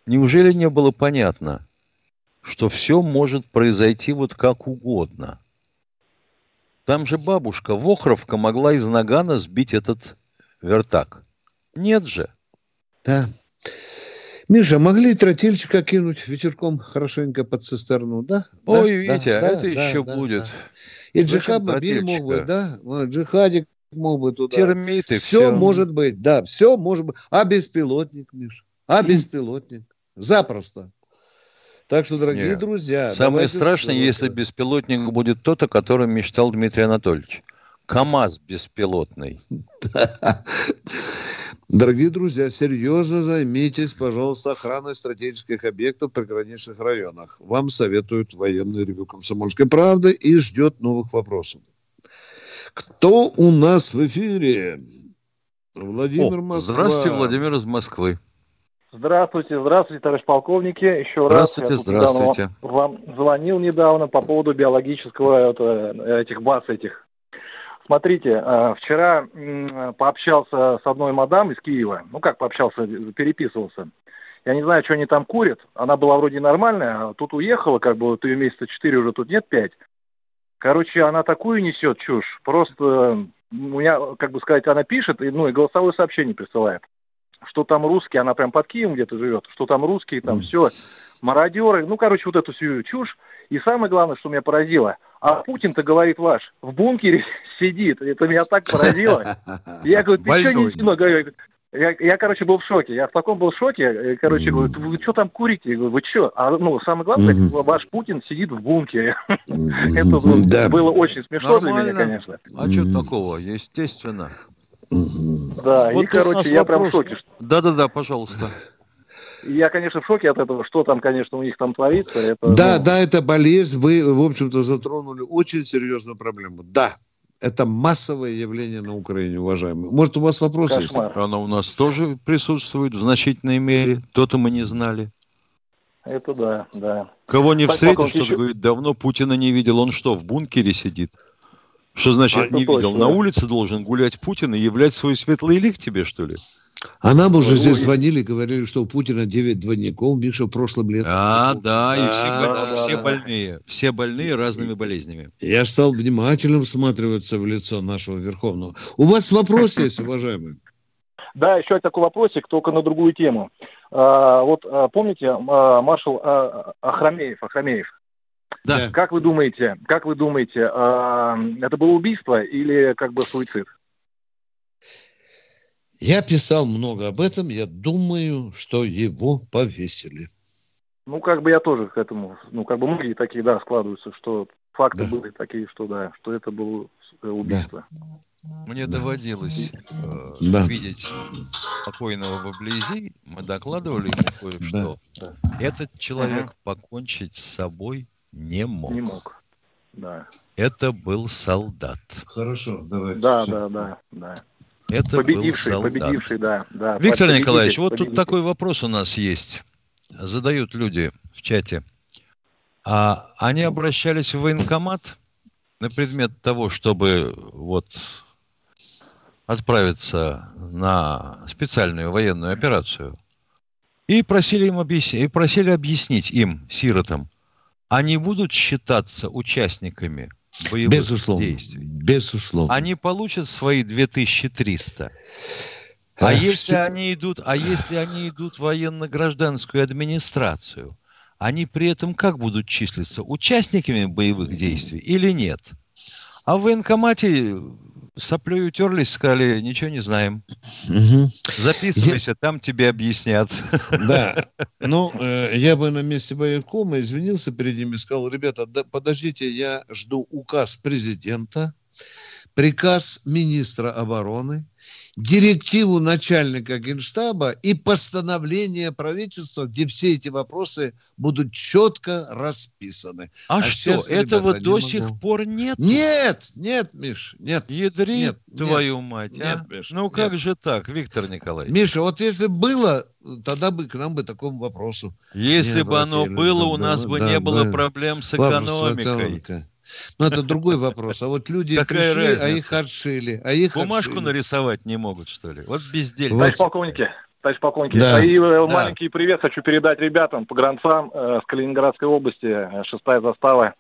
Неужели не было понятно, что все может произойти вот как угодно? Там же бабушка Вохровка могла из нагана сбить этот вертак. Нет же. Да. Миша, могли тротильчика кинуть вечерком хорошенько под цистерну, да? Ой, да, Витя, да, это да, еще да, будет. Да. И джихад-мобиль мог быть, да? Джихадик мог быть туда. Термиты. Все, все может быть, да, все может быть. А беспилотник, Миша? А [CLEARS THROAT] беспилотник? Запросто. Так что, дорогие Нет. друзья... Самое страшное, ссылаться. если беспилотник будет тот, о котором мечтал Дмитрий Анатольевич. КАМАЗ беспилотный. Дорогие друзья, серьезно займитесь, пожалуйста, охраной стратегических объектов в приграничных районах. Вам советуют военный ревю «Комсомольской правды» и ждет новых вопросов. Кто у нас в эфире? Владимир О, Москва. Здравствуйте, Владимир из Москвы. Здравствуйте, здравствуйте, товарищ полковники. Еще Здравствуйте, раз. здравствуйте. недавно Вам звонил недавно по поводу биологического это, этих баз этих. Смотрите, э, вчера пообщался с одной мадам из Киева. Ну как пообщался, переписывался. Я не знаю, что они там курят. Она была вроде нормальная, а тут уехала, как бы вот ее месяца четыре уже тут нет, пять. Короче, она такую несет чушь. Просто у меня, как бы сказать, она пишет, ну и голосовое сообщение присылает что там русские, она прям под Киевом где-то живет, что там русские, там все, мародеры, ну, короче, вот эту всю чушь. И самое главное, что меня поразило, а Путин-то, говорит ваш, в бункере [LAUGHS] сидит, это меня так поразило. Я говорю, ты что не ну, говорю, я, я, короче, был в шоке. Я в таком был шоке. Короче, говорю, вы что там курите? Я говорю, вы что? А, ну, самое главное, ваш Путин сидит в бункере. [LAUGHS] Это было очень смешно для меня, конечно. А что такого? Естественно. Да, вот и, короче, я прям в шоке. Да-да-да, пожалуйста. Я, конечно, в шоке от этого, что там, конечно, у них там творится. Это, да, ну... да, это болезнь. Вы, в общем-то, затронули очень серьезную проблему. Да, это массовое явление на Украине, уважаемые. Может, у вас вопросы Кошмар. есть? Оно у нас тоже присутствует в значительной мере. То-то мы не знали. Это да, да. Кого не Так, встретишь, кто еще- говорит, давно Путина не видел. Он что, в бункере сидит? Что значит А, это не видел? точно, На да. улице должен гулять Путин и являть свой светлый лик тебе, что ли? А нам уже Ой, здесь ой. звонили, говорили, что у Путина 9 двойников, Миша в прошлом летом. А, да, и все, Да, боль- да, все да. больные. Все больные разными болезнями. Я стал внимательно всматриваться в лицо нашего Верховного. У вас вопрос есть, уважаемый? Да, еще такой вопросик, только на другую тему. А, вот а, помните а, маршал а, Ахрамеев, Ахрамеев? Да. Как вы думаете, как вы думаете, а, это было убийство или как бы суицид? Я писал много об этом. Я думаю, что его повесили. Ну, как бы я тоже к этому, ну, как бы многие такие, да, складываются, что факты Да. были такие, что да, что это было э, убийство. Мне доводилось э, Да. видеть покойного вблизи. Мы докладывали ему кое-что. Этот человек покончить с собой не мог. Не мог. Да. Это был солдат. Хорошо, давайте. Да, да, да, да. Это Победивший, был солдат. победивший, да, да. Виктор Победитель, Николаевич, вот тут победитель. такой вопрос у нас есть. Задают люди в чате. А они обращались в военкомат на предмет того, чтобы вот отправиться на специальную военную операцию. И просили, им объяснить, и просили объяснить им, сиротам, они будут считаться участниками боевых Безусловно. действий. Безусловно. Они получат свои 2300. А А если всё- они идут, а если они идут в военно-гражданскую администрацию, они при этом как будут числиться? Участниками боевых действий или нет? А в военкомате соплей утерлись, сказали, ничего не знаем. Мгм. Записывайся, там тебе объяснят. Да. [LAUGHS] Ну, э, я бы на месте военкома извинился перед ними и сказал, ребята, да, подождите, я жду указ президента, приказ министра обороны, директиву начальника генштаба и постановление правительства, где все эти вопросы будут четко расписаны. А, А что, щас, этого ребята, до могу. сих пор нет? Нет, нет, Миш, нет. Ядри Нет, твою мать, а? нет, Миш, ну нет. как же так, Виктор Николаевич? Миша, вот если было, тогда бы к нам бы такому вопросу Если не бы оно было, у нас да, бы да, не было да. проблем с экономикой. Но это другой вопрос. А вот люди Какая пришли, разница? а их отшили. А их Бумажку отшили. нарисовать не могут, что ли? Вот безделье. Вот. Товарищ полковники, товарищ полковники, Да. и э, Да. маленький привет хочу передать ребятам, погранцам э, с Калининградской области, э, шестая застава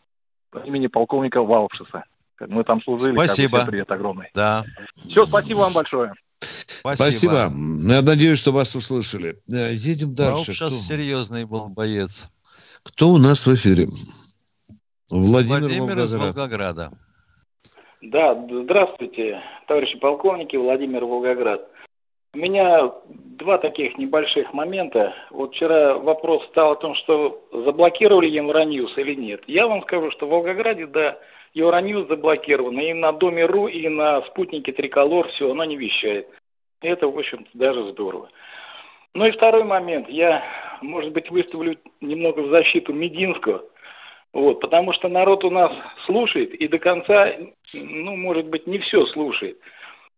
имени полковника Валпшиса. Мы там служили. как бы, Спасибо. всем привет огромный. Да. Все, спасибо вам большое. Спасибо. Я надеюсь, что вас услышали. Э, Едем дальше. сейчас серьезный был боец. Кто у нас в эфире? Владимир, Владимир из Волгоград. Волгограда. Да, здравствуйте, товарищи полковники, Владимир Волгоград. У меня два таких небольших момента. Вот вчера вопрос стал о том, что заблокировали Евроньюз или нет. Я вам скажу, что в Волгограде, да, Евроньюз заблокировано. И на Доме.ру, и на спутнике Триколор все, она не вещает. И это, в общем-то, даже здорово. Ну и второй момент. Я, может быть, выставлю немного в защиту Мединского. Вот, потому что народ у нас слушает и до конца, ну, может быть, не все слушает.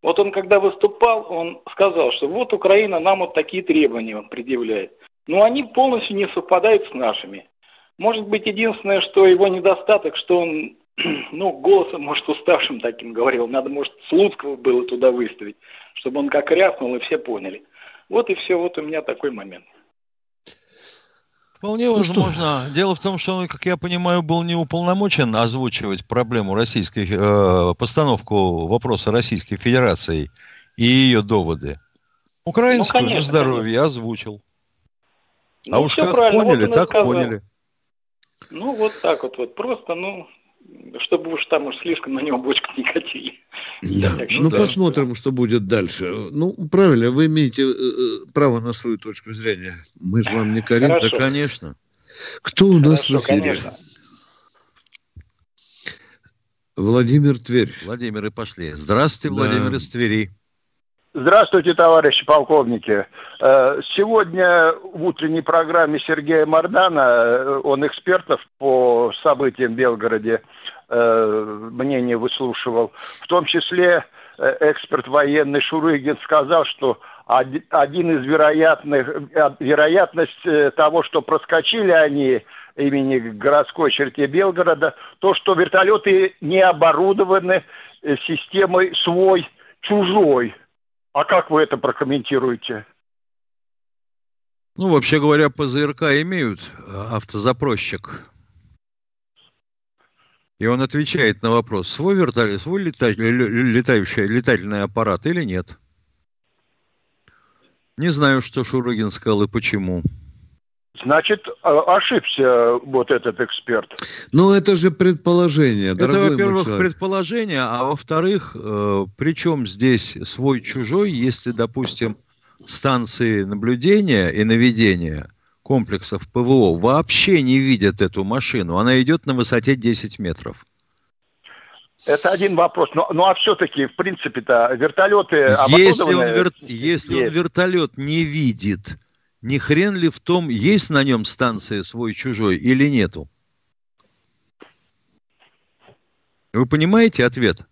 Вот он, когда выступал, он сказал, что вот Украина нам вот такие требования предъявляет. Но они полностью не совпадают с нашими. Может быть, единственное, что его недостаток, что он, [CLEARS THROAT] ну, голосом, может, уставшим таким говорил. Надо, может, Слуцкого было туда выставить, чтобы он как рявкнул, и все поняли. Вот и все, вот у меня такой момент. Вполне возможно. Дело в том, что он, как я понимаю, был не уполномочен озвучивать проблему российской, э, постановку вопроса Российской Федерации и ее доводы. Украинскую Ну, на конечно, здоровье озвучил. а Ну, уж всё как правильно, вот поняли, он и так сказал. поняли. Ну, вот так вот, вот просто, ну, чтобы уж там уж слишком на него бочку не катили. Да. Ну, что- посмотрим, что будет дальше. Ну, правильно, вы имеете э, э, право на свою точку зрения. Мы же вам не корим. Да, конечно. Кто у нас Хорошо, в эфире? конечно. Владимир Тверь. Владимир, и пошли. Здравствуйте, Да. Владимир из Твери. Здравствуйте, товарищи полковники. Э, Сегодня в утренней программе Сергея Мардана, э, он экспертов по событиям в Белгороде, мнение выслушивал. В том числе э, эксперт военный Шурыгин сказал, что оди- один из вероятных, э, вероятность э, того, что проскочили они имени городской черте Белгорода, то, что вертолеты не оборудованы э, системой свой-чужой. А как вы это прокомментируете? Ну, вообще говоря, ПЗРК имеют э, автозапросчик. И он отвечает на вопрос, свой вертолет, свой лета- ле- летающий летательный аппарат или нет. Не знаю, что Шурыгин сказал и почему. Значит, а- ошибся вот этот эксперт. Ну, это же предположение, Это, дорогой мой во-первых, предположение, а во-вторых, э, причем здесь свой-чужой, если, допустим, станции наблюдения и наведения комплексов ПВО вообще не видят эту машину, она идет на высоте 10 метров. Это один вопрос. Ну, ну а все-таки, в принципе-то, вертолеты Если, он, вер- если он вертолет не видит, не хрен ли в том, есть на нем станция свой-чужой или нету? Вы понимаете ответ?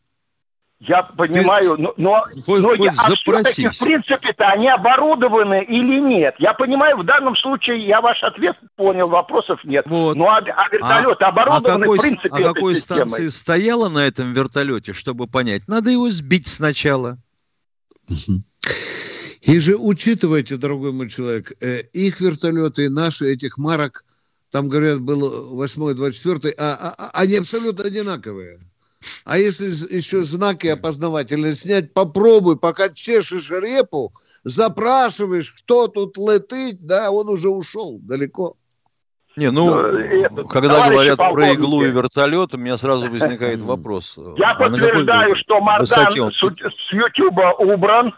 Я понимаю, но, но, Хоть- но хоть я, а все-таки, в принципе-то, они оборудованы или нет? Я понимаю, в данном случае я ваш ответ понял, вопросов нет. Ну а, а вертолеты оборудованы, какой, в принципе, а этой какой системой? станции стояла на этом вертолете, чтобы понять? Надо его сбить сначала. И же учитывайте, дорогой мой человек, э, их вертолеты и наши, этих марок, там, говорят, был 8 24 а, а- а- они абсолютно одинаковые. А если еще знаки опознавательные снять, попробуй, пока чешешь репу, запрашиваешь, кто тут летит, да, он уже ушел далеко. Не, ну, Ну, это, когда товарищи говорят про иглу и вертолет, у меня сразу [LAUGHS] возникает вопрос. Я а подтверждаю, что Мардан с, с Ютуба убран.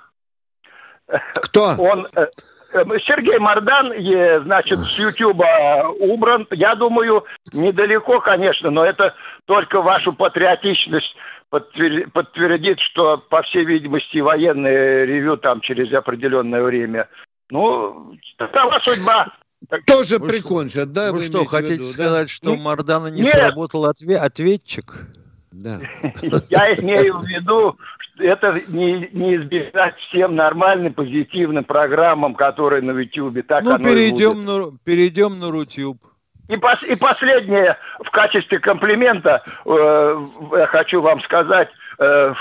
Кто? [LAUGHS] Он, э, э, Сергей Мардан, э, значит, с Ютуба убран. Я думаю, недалеко, конечно, но это только вашу патриотичность подтвер- подтвердит, что, по всей видимости, военное ревю там через определенное время. Ну, такова судьба. Тоже прикончат, да? Вы вы что, хотите виду, да? сказать, что Ну, у Мардана не нет. сработал отве- ответчик? Да. [LAUGHS] Я имею в виду, что это не, не избежать всем нормальным, позитивным программам, которые на Ютубе. Так Ну, оно и будет. перейдем на, перейдем на Рутюб. И, пос, и последнее в качестве комплимента э, хочу вам сказать. Э,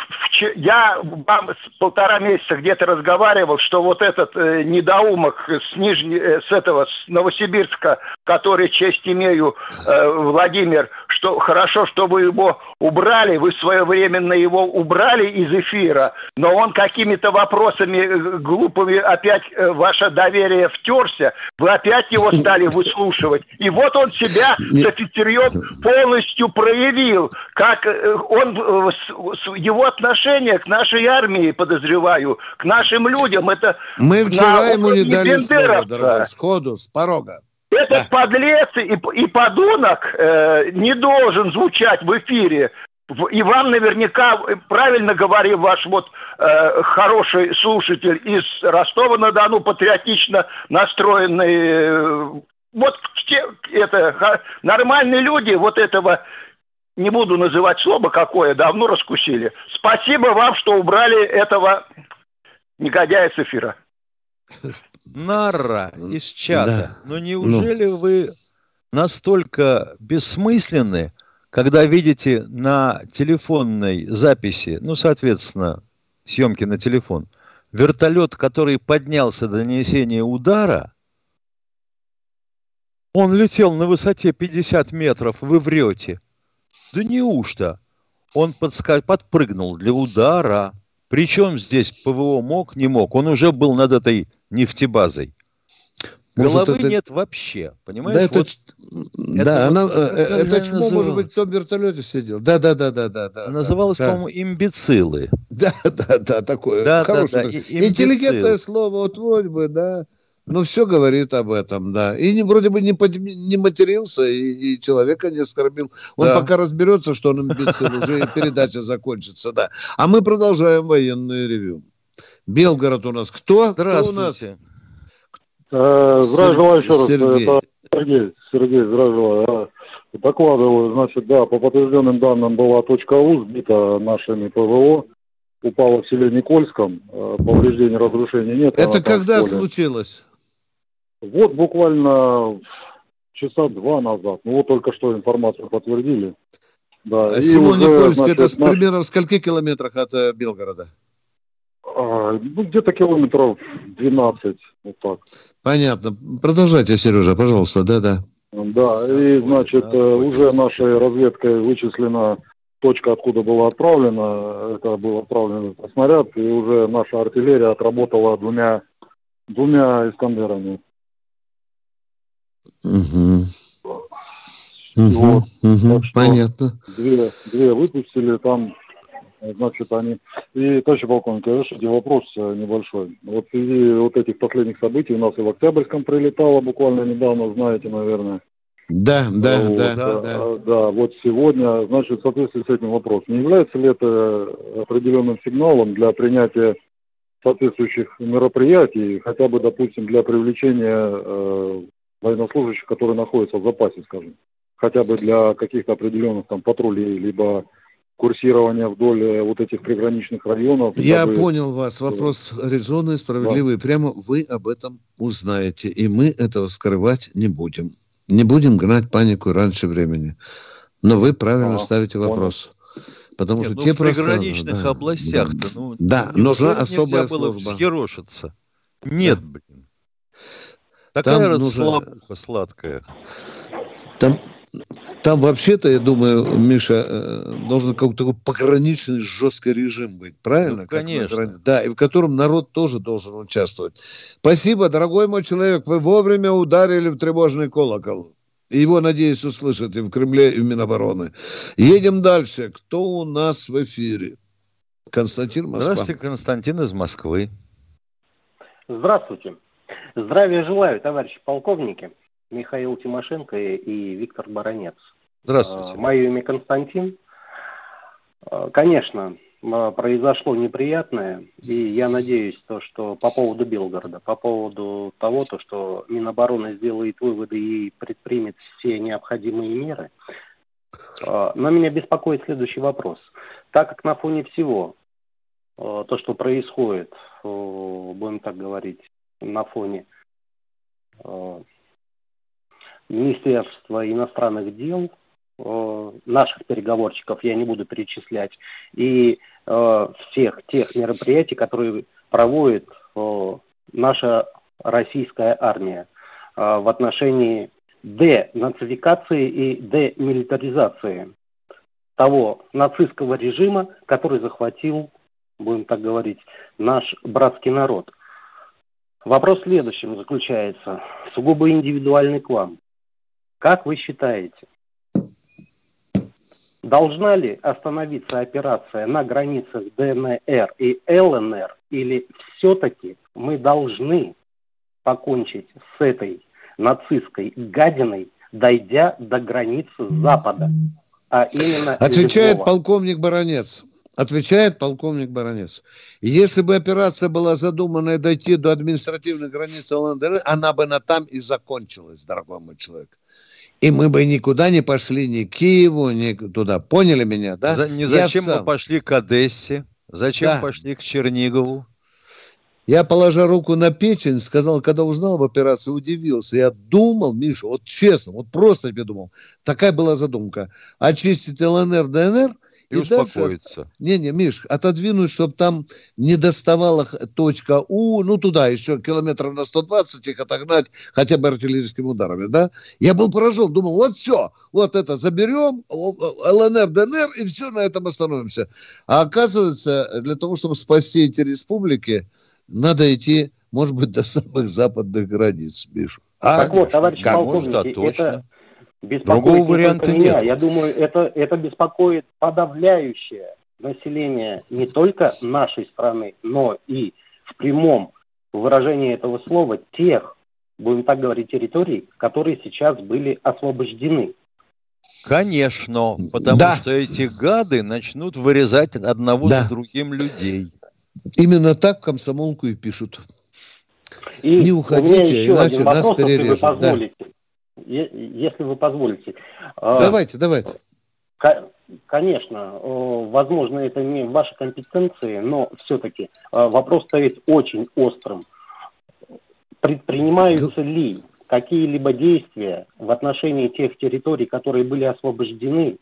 я вам полтора месяца где-то разговаривал, что вот этот э, недоумок с, Нижне, э, с этого, с Новосибирска, который честь имею, Владимир, что хорошо, что вы его убрали, вы своевременно его убрали из эфира, но он какими-то вопросами глупыми опять ваше доверие втерся, вы опять его стали выслушивать. И вот он себя офицерьем полностью проявил, как он, его отношение к нашей армии, подозреваю, к нашим людям, это... Мы вчера ему не дали слова, дорогой, сходу, с порога. Этот да. подлец и, и подонок э, не должен звучать в эфире. И вам наверняка правильно говорил ваш вот э, хороший слушатель из Ростова-на-Дону, патриотично настроенный. Э, вот те, это нормальные люди вот этого не буду называть слово какое, давно раскусили. Спасибо вам, что убрали этого негодяя с эфира. Нара из чата. Да. Но неужели ну. вы настолько бессмысленны, когда видите на телефонной записи, ну, соответственно, съемки на телефон, вертолет, который поднялся до нанесения удара, он летел на высоте 50 метров, вы врете. Да неужто? Он подска... подпрыгнул для удара. Причем здесь ПВО мог, не мог. Он уже был над этой нефтебазой. Может, Головы это... нет вообще, понимаешь? Да, это, вот, да, это, она, вот, э, это чмо, называлось? может быть, в том вертолете сидел. Да, да, да, да, да. да называлось, да. по-моему, имбецилы. Да, [LAUGHS] да, да, такое да, хорошее. Да, да, интеллигентное слово, вот вроде бы, да. Ну, все говорит об этом, да. И не, вроде бы не, под, не матерился, и, и человека не оскорбил. Он да. пока разберется, что он имбецил, уже передача закончится, да. А мы продолжаем военное ревю. Белгород у нас. Кто? Здравствуйте. Кто у нас? Э, здравия желаю еще раз. Сергей. Это Сергей, Сергей, здравия желаю. Докладываю, значит, да, по подтвержденным данным была точка У сбита нашими ПВО упала в селе Никольском, э, повреждений, разрушений нет. Это когда случилось? Вот буквально часа два назад. Ну вот только что информацию подтвердили. Да. А село Никольск, это наш... примерно в скольких километрах от э, Белгорода? А, ну, где-то километров 12, вот так. Понятно. Продолжайте, Сережа, пожалуйста, да-да. Да, и, значит, да, э, уже нашей разведкой вычислена точка, откуда было отправлено, это был отправлен снаряд, и уже наша артиллерия отработала двумя, двумя «Искандерами». Угу. Угу, угу, понятно. Две, две выпустили, там, значит, они... И, товарищ полковник, разрешите вопрос э, небольшой. Вот в связи вот этих последних событий у нас и в Октябрьском прилетало буквально недавно, знаете, наверное. Да, да, вот, да, да, да. Да, вот сегодня, значит, в соответствии с этим вопросом, не является ли это определенным сигналом для принятия соответствующих мероприятий, хотя бы, допустим, для привлечения э, военнослужащих, которые находятся в запасе, скажем, хотя бы для каких-то определенных там патрулей, либо курсирования вдоль э, вот этих приграничных районов. Я дабы... понял вас. Вопрос резонный, справедливый. Да. Прямо вы об этом узнаете, и мы этого скрывать не будем. Не будем гнать панику раньше времени. Но вы правильно а, ставите вопрос. Потому Нет, что ну, те в приграничных да, областях-то, да, ну, да нужна особая служба. Было Нет, да. блин. Такая там расслабуха нужно... сладкая. Там, там вообще-то, я думаю, Миша, э, должен какой-то такой пограничный жесткий режим быть, правильно? Ну, конечно. да, и в котором народ тоже должен участвовать. Спасибо, дорогой мой человек, вы вовремя ударили в тревожный колокол. Его, надеюсь, услышат и в Кремле, и в Минобороны. Едем дальше. Кто у нас в эфире? Константин Москва. Здравствуйте, Константин из Москвы. Здравствуйте. Здравия желаю, товарищи полковники. Михаил Тимошенко и Виктор Баранец. Здравствуйте. А, мое имя Константин. А, конечно, а, произошло неприятное, и я надеюсь, то, что по поводу Белгорода, по поводу того, то, что Минобороны сделает выводы и предпримет все необходимые меры. Но меня беспокоит следующий вопрос. Так как на фоне всего, то, что происходит, будем так говорить, на фоне Министерства иностранных дел, э, наших переговорщиков я не буду перечислять, и э, всех тех мероприятий, которые проводит э, наша российская армия в отношении денацификации и демилитаризации того нацистского режима, который захватил, будем так говорить, наш братский народ. Вопрос в следующем заключается, сугубо индивидуальный к вам. Как вы считаете, должна ли остановиться операция на границах ДНР и ЛНР, или все-таки мы должны покончить с этой нацистской гадиной, дойдя до границы Запада? А именно Отвечает полковник Баранец. Отвечает полковник Баранец. Если бы операция была задумана дойти до административной границы ЛНДР, она бы на там и закончилась, дорогой мой человек. И мы бы никуда не пошли, ни к Киеву, ни туда. Поняли меня, да? За, не зачем мы пошли к Одессе, зачем да. пошли к Чернигову? Я, положа руку на печень, сказал, когда узнал об операции, удивился. Я думал, Миша, вот честно, вот просто тебе думал. Такая была задумка. Очистить ЛНР, ДНР – и, и успокоиться. Не-не, Миш, отодвинуть, чтобы там не доставала точка У, ну туда еще километров на 120 их отогнать хотя бы артиллерийскими ударами, да? Я был поражен, думал, вот все, вот это заберем, ЛНР, ДНР, и все, на этом остановимся. А оказывается, для того, чтобы спасти эти республики, надо идти, может быть, до самых западных границ, Миша. А? Так вот, товарищ полковник, это беспокоит Другого варианта меня. Нет. Я думаю, это, это беспокоит подавляющее население не только нашей страны, но и в прямом выражении этого слова тех, будем так говорить, территорий, которые сейчас были освобождены. Конечно, потому да. что эти гады начнут вырезать одного да. за другим людей. Именно так комсомолку и пишут. И не уходите, иначе нас перережут. Да если вы позволите. А, давайте, давайте. Конечно, возможно, это не в вашей компетенции, но все-таки а, вопрос стоит очень острым. Предпринимаются ли какие-либо действия в отношении тех территорий, которые были освобождены,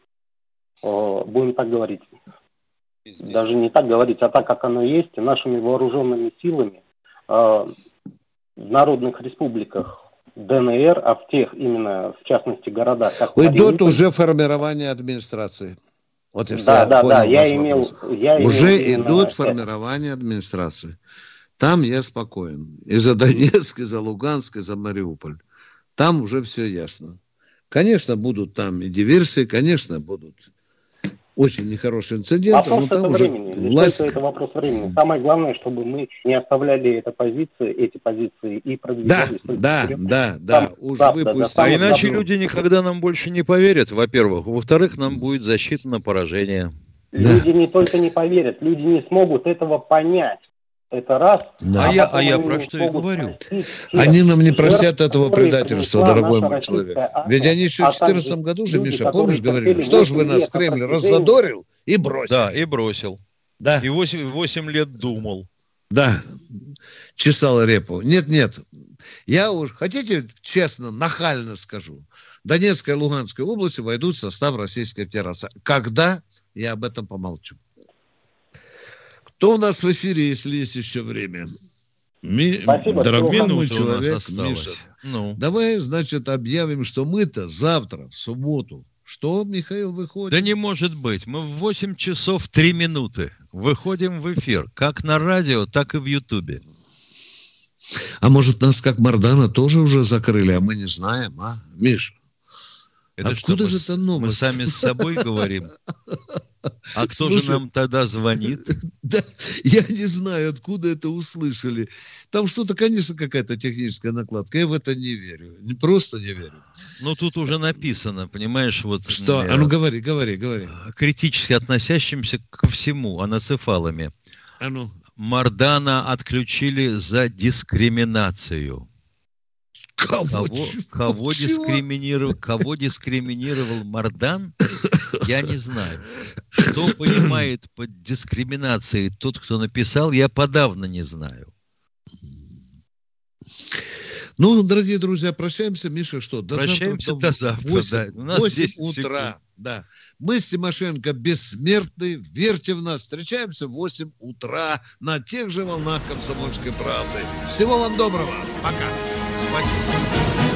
будем так говорить, даже не так говорить, а так, как оно есть, нашими вооруженными силами в народных республиках ДНР, а в тех именно, в частности, городах, как Идет уже формирование администрации. Вот если да, я да, да, я имел, я уже имел идут формирование администрации. Там я спокоен. И за Донецк, и за Луганск, и за Мариуполь. Там уже все ясно. Конечно, будут там и диверсии, конечно, будут очень нехороший инцидент. Вопрос но там это времени. Власть... Это вопрос времени. Самое главное, чтобы мы не оставляли эти позиции, эти позиции и продвигались. Да, да, да, да. Там, Уж правда, выпустили. Да, а иначе давно. люди никогда нам больше не поверят, во-первых. Во-вторых, нам будет защита на поражение. Люди да. не только не поверят, люди не смогут этого понять. Это раз. Да. А, а я, а я про что и говорю. Они нам не простят этого предательства, дорогой мой человек. Ведь они еще в 2014 а году же, Миша, помнишь, говорили, что ж вы нас, Кремль, раззадорил и бросил. Да, и бросил. Да. И 8, 8 лет думал. Да, чесал репу. Нет, нет. Я уж, хотите, честно, нахально скажу. Донецкая и Луганская области войдут в состав Российской Федерации. Когда? Я об этом помолчу. Кто у нас в эфире, если есть еще время? Ми... Спасибо, Дорогой человек, Миша, ну. давай, значит, объявим, что мы-то завтра, в субботу, что, Михаил, выходит? Да не может быть. Мы в 8 часов 3 минуты выходим в эфир, как на радио, так и в Ютубе. А может, нас как Мардана тоже уже закрыли, а мы не знаем, а? Миш, это откуда что, же это новость? Мы сами с собой говорим. [LAUGHS] А кто Слушай, же нам тогда звонит? [LAUGHS] Да, я не знаю, откуда это услышали. Там что-то, конечно, какая-то техническая накладка. Я в это не верю. Просто не верю. Ну, тут уже написано, понимаешь, вот... Что? А ну, говори, говори, говори. Критически относящимся ко всему, анацефалами. А ну. Мардана отключили за дискриминацию. Кого, кого, кого, дискриминировал, кого дискриминировал Мардан, [LAUGHS] я не знаю. Что понимает под дискриминацией тот, кто написал, я подавно не знаю. Ну, дорогие друзья, прощаемся. Миша, что? До прощаемся завтра, до завтра. 8, да. У нас 8 утра. Секунд. Да. Мы с Тимошенко бессмертны. Верьте в нас. Встречаемся в 8 утра на тех же волнах комсомольской правды. Всего вам доброго. Пока. Спасибо.